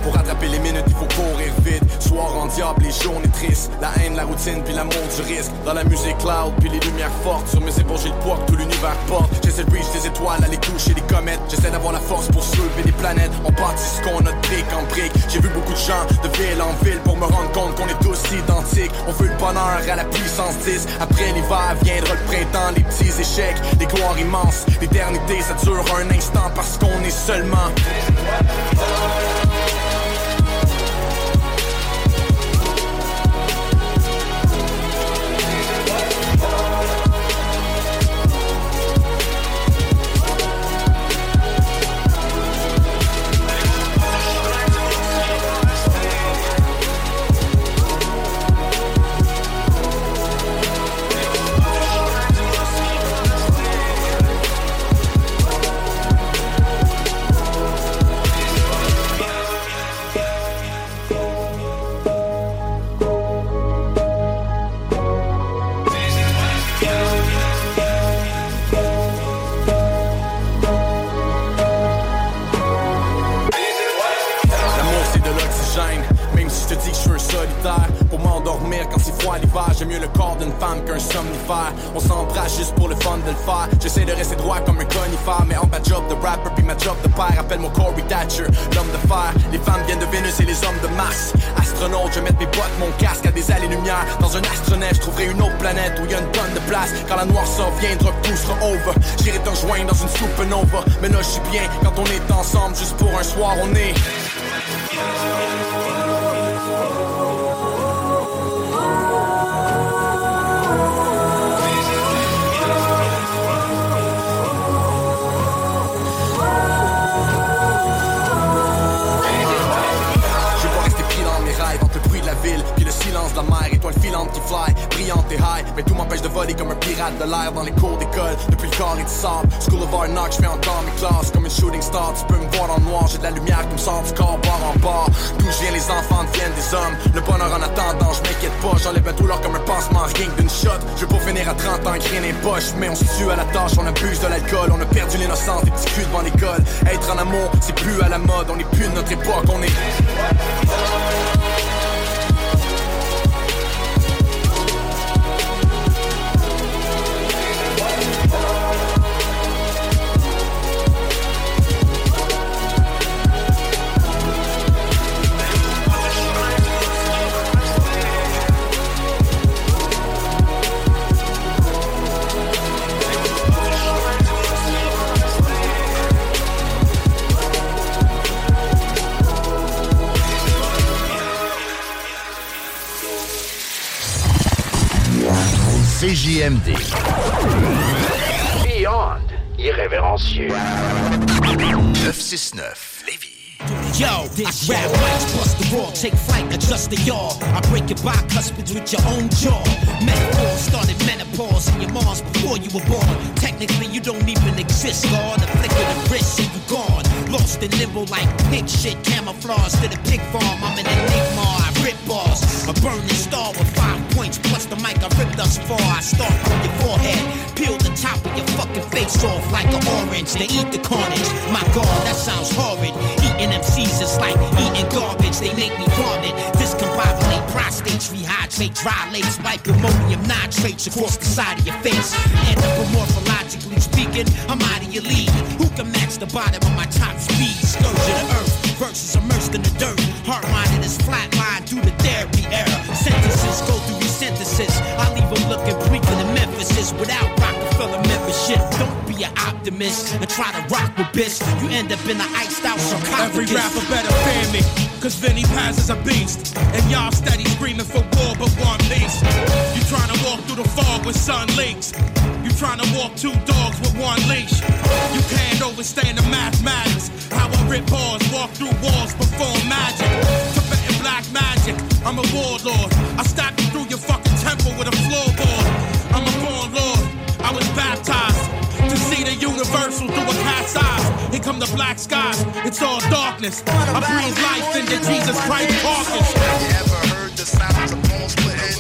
S51: Pour rattraper les minutes il faut courir vite. Soir en diable, les journées tristes. La haine, la routine, puis l'amour du risque. Dans la musique cloud, puis les lumières fortes. Sur mes épaules j'ai le poids que tout l'univers porte. J'essaie de reach des étoiles, aller toucher les comètes. J'essaie d'avoir la force pour soulever des planètes. On bâtit ce qu'on a de en brique J'ai vu beaucoup de gens de ville en ville Pour me rendre compte qu'on est tous identiques. On veut le bonheur à la puissance 10 Après l'hiver viendra le printemps Les petits échecs, des gloires immenses. L'éternité ça dure un instant Parce qu'on est seulement j'aime mieux le corps d'une femme qu'un somnifère. On s'embrasse juste pour le fun de le faire. J'essaie de rester droit comme un conifère, mais en bas job de rapper puis ma job de père. Appelle mon Corey Thatcher, l'homme de fer. Les femmes viennent de Vénus et les hommes de Mars. Astronaute, je mets mes bottes, mon casque à des allées-lumière. Dans un astronaute, je trouverai une autre planète où il y a une tonne de place. Quand la noirceur viendra, tout sera over. J'irai te rejoindre dans une supernova. Mais là, je suis bien quand on est ensemble, juste pour un soir, on est. qui fly, brillante et high, mais tout m'empêche de voler comme un pirate. De l'air dans les cours d'école, depuis le corps et du School of Hard je fais encore mes classes comme une shooting star, tu peux me voir dans le noir, j'ai de la lumière qui me sort du corps, bar en bar, d'où je viens les enfants deviennent des hommes, le bonheur en attendant, je m'inquiète pas, j'enlève un douleur comme un pansement, rien d'une shot, je veux pas finir à 30 ans, rien n'est poche, mais on se tue à la tâche, on abuse de l'alcool, on a perdu l'innocence des petits culs devant l'école, être en amour, c'est plus à la mode, on est plus de notre époque, on est...
S3: CJMD.
S57: Beyond irrévérencieux.
S3: 969 Lévis.
S41: Yo, I grab mics, bust the raw, take flight, adjust the yaw. I break your bicuspids with your own jaw. Metaphor started menopause in your Mars before you were born. Technically, you don't even exist, God. A flick of the wrist and you gone. Lost in limbo like pig shit, camouflage to the pig farm. I'm an enigma, I rip bars. A burning star with five points plus the mic I ripped thus far. I start from your forehead, peel the top of your fucking face off like an orange. They eat the carnage. My God, that sounds horrid. Eating MCs is like eating garbage. They make me vomit. Discombobulate prostates, rehydrate, dilates, wipe ammonium nitrates across the side of your face. Anthropomorphologically speaking, I'm out of your league. Who can match the bottom of my top speed? Scourge of the earth versus immersed in the dirt. Heart-minded is flatline through the therapy era. Sentences go through your synthesis. I leave them looking bleaker than Memphis without Rockefeller membership. Don't be an optimist and try to rock with bitch. You end up in the iced out sarcophagus.
S58: Every rapper better fan me, cause Vinny Paz is a beast. And y'all steady screaming for war, but one piece. You trying to walk through the fog with sun leaks. You trying to walk two dogs with one leash. You can't overstand the mathematics. How I rip bars, walk through walls, perform magic. Tibetan black magic, I'm a warlord. I stab you through your fucking temple with a floorboard. I'm a born lord, I was baptized to see the universal through a cat's eyes. Here come the black skies, it's all darkness. I breathe life into Jesus Christ carcass.
S59: Have you ever heard the sounds of bones splitting?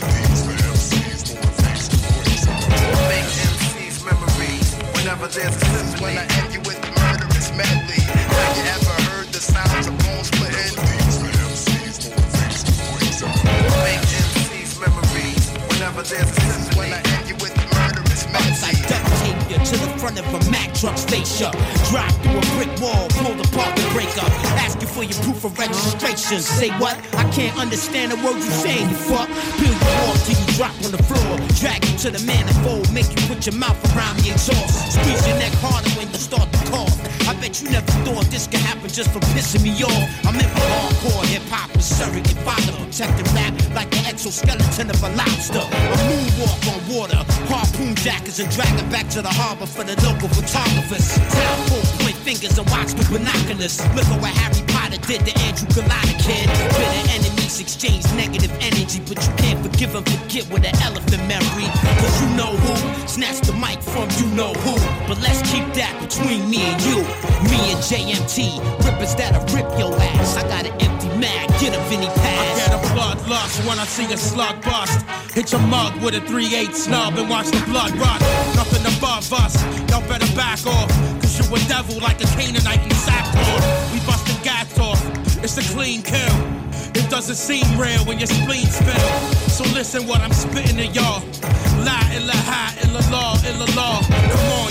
S57: Make MC's memories whenever there's a symphony.
S59: When I end you with murderous medley.
S57: Memories whenever there's a symphony.
S59: When I end you with murderous
S41: It's like duct tape you to the front of a Mack truck face up. Drop through a brick wall, pull the part the break up. Ask you for your proof of registration. Say what? I can't understand the word you saying, you fuck. Peel you off till you drop on the floor. Drag you to the manifold, make you put your mouth around the exhaust. Squeeze your neck harder when you start to cough. I bet you never thought this could happen just for pissing me off. I'm in for hardcore hip hop with surrogate father protecting rap like the exoskeleton of a lobster. A moonwalk on water, harpoon jackets and drag it back to the harbor for the local photographers. Town full point fingers and watch with binoculars. Look at what Harry Potter did to Andrew Galata kid. Bitter enemies exchange negative energy, but you can't forgive and forget with an elephant memory. Cause you know who snatched the mic from you know who. But let's keep that between me and you. Me and JMT, rippers that'll rip your ass. I got an empty mag, get a Vinny
S58: I
S41: pass.
S58: get a bloodlust when I see a slug bust. Hit your mug with a 3-8 snub and watch the blood run. Nothing above us, y'all better back off. Cause you a devil like a Canaanite in sackcloth. We busting gas off, it's a clean kill. It
S51: doesn't seem real when your spleen spill. So listen what I'm spitting to y'all. La ilaha illallah illallah. Come on,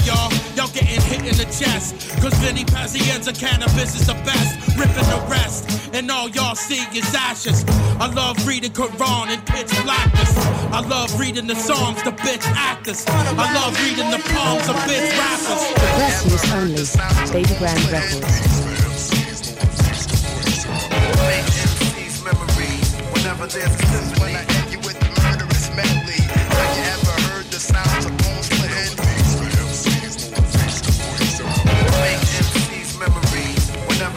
S51: in the chest. Cause Vinny Pazienza cannabis is the best. Ripping the rest. And all y'all see is ashes. I love reading Quran in pitch blackness. I love reading the songs, the bitch actors. I love reading the poems of bitch rappers.
S60: The best news only. Babygrande Records.
S57: Make MC's memories whenever there's a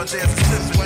S57: memories whenever there's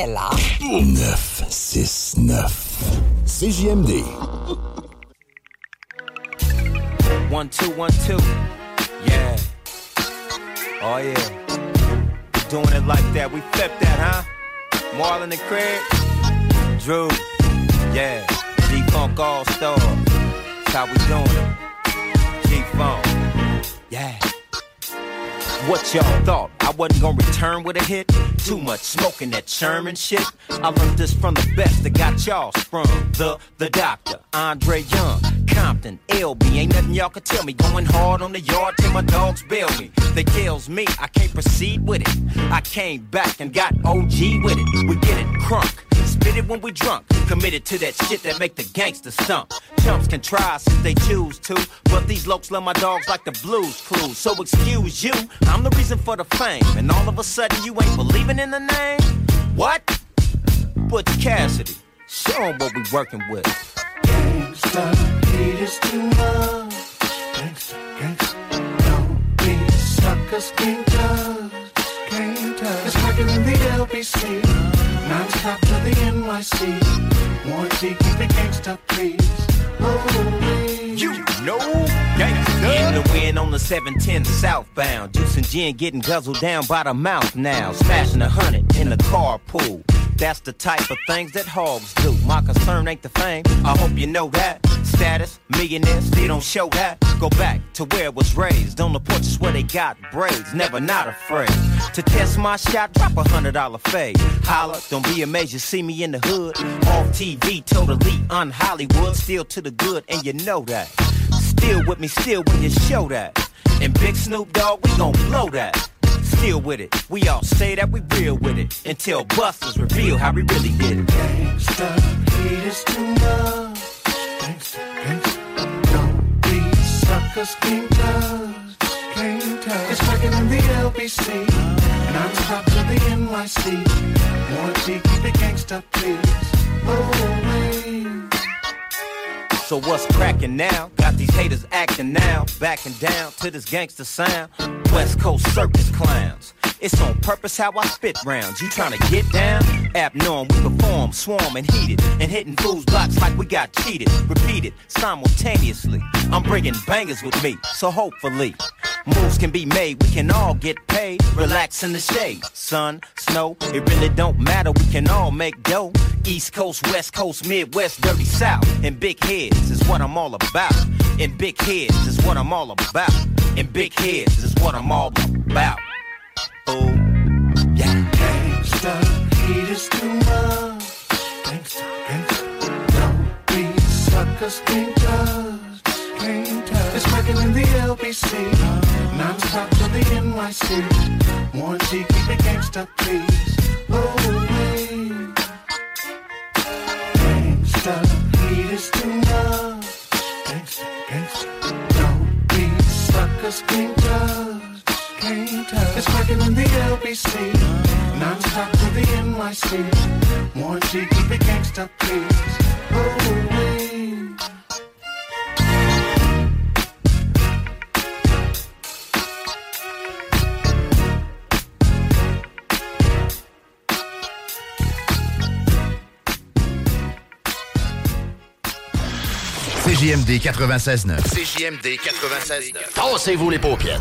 S61: est là
S3: 969. CJMD.
S62: One, two, one, two. Yeah. Oh, yeah. we Doing it like that. We flip that, huh? Marlon and Craig. Drew. Yeah. G-Funk All-Star. That's how we doing it. G-Funk. Yeah. What y'all thought? I wasn't gonna return with a hit? Too much smoking that Sherman shit. I learned this from the best that got y'all sprung. The the doctor, Andre Young, Compton, LB. Ain't nothing y'all could tell me. Going hard on the yard till my dogs bail me. They tells me I can't proceed with it. I came back and got OG with it. We get it crunk. Spit it when we drunk. Committed to that shit that make the gangster stump. Chumps can try since they choose to. But these lokes love my dogs like the blues clues. So excuse you, I'm the reason for the fame. And all of a sudden you ain't believing in the name? What? Butch Cassidy. Show 'em what we working with.
S63: Gangsta, hate is too much. Gangsta, gangsta, don't be suckers, can't touch, can't touch. It's working in the LBC, non-stop to the NYC. Warranty, keep it gangsta, please. Holy.
S62: You know gangsta. In the wind on the 710 southbound. Juice and gin getting guzzled down by the mouth now. Smashing a hundred in the carpool. That's the type of things that hogs do. My concern ain't the fame. I hope you know that. Status, millionaire, still don't show that. Go back to where it was raised. On the porches where they got braids. Never not afraid. To test my shot, drop a hundred dollar fade. Holla, don't be amazed you see me in the hood. Off TV, totally un Hollywood. Still to the good, and you know that. Still with me, still when you show that. And Big Snoop Dogg, we gon' blow that. Still with it, we all say that we real with it. Until Busters reveal how we really did it.
S63: Gangsta, hate is. Gangsta, don't be suckers. It's in the LBC, non-stop to the NYC. Warranty, keep it gangsta, please.
S62: So what's cracking now? Got these haters acting now, backing down to this gangster sound. West Coast circus clowns. It's on purpose how I spit rounds. You trying to get down? Abnorm, we perform, swarm and heated, and hitting fools blocks like we got cheated. Repeated simultaneously. I'm bringing bangers with me, so hopefully moves can be made. We can all get paid. Relax in the shade, sun, snow. It really don't matter. We can all make dough. East Coast, West Coast, Midwest, dirty South, and big heads is what I'm all about. And big heads is what I'm all about. And big heads is what I'm all about.
S63: Hate is too much. Gangsta, don't be suckers, can't touch. It's working in the LBC, non-stop to the NYC. Warranty, keep it gangsta, please. Oh, Gangsta, hate is too much. Gangsta, gangsta, don't be suckers, can't touch, touch. It's working in the ABC. Non-stop to the NYC. Warranty, keep it gangsta, please? Oh,
S3: CJMD 96.9.
S64: CJMD 96.9.
S3: Tassez-vous les paupières.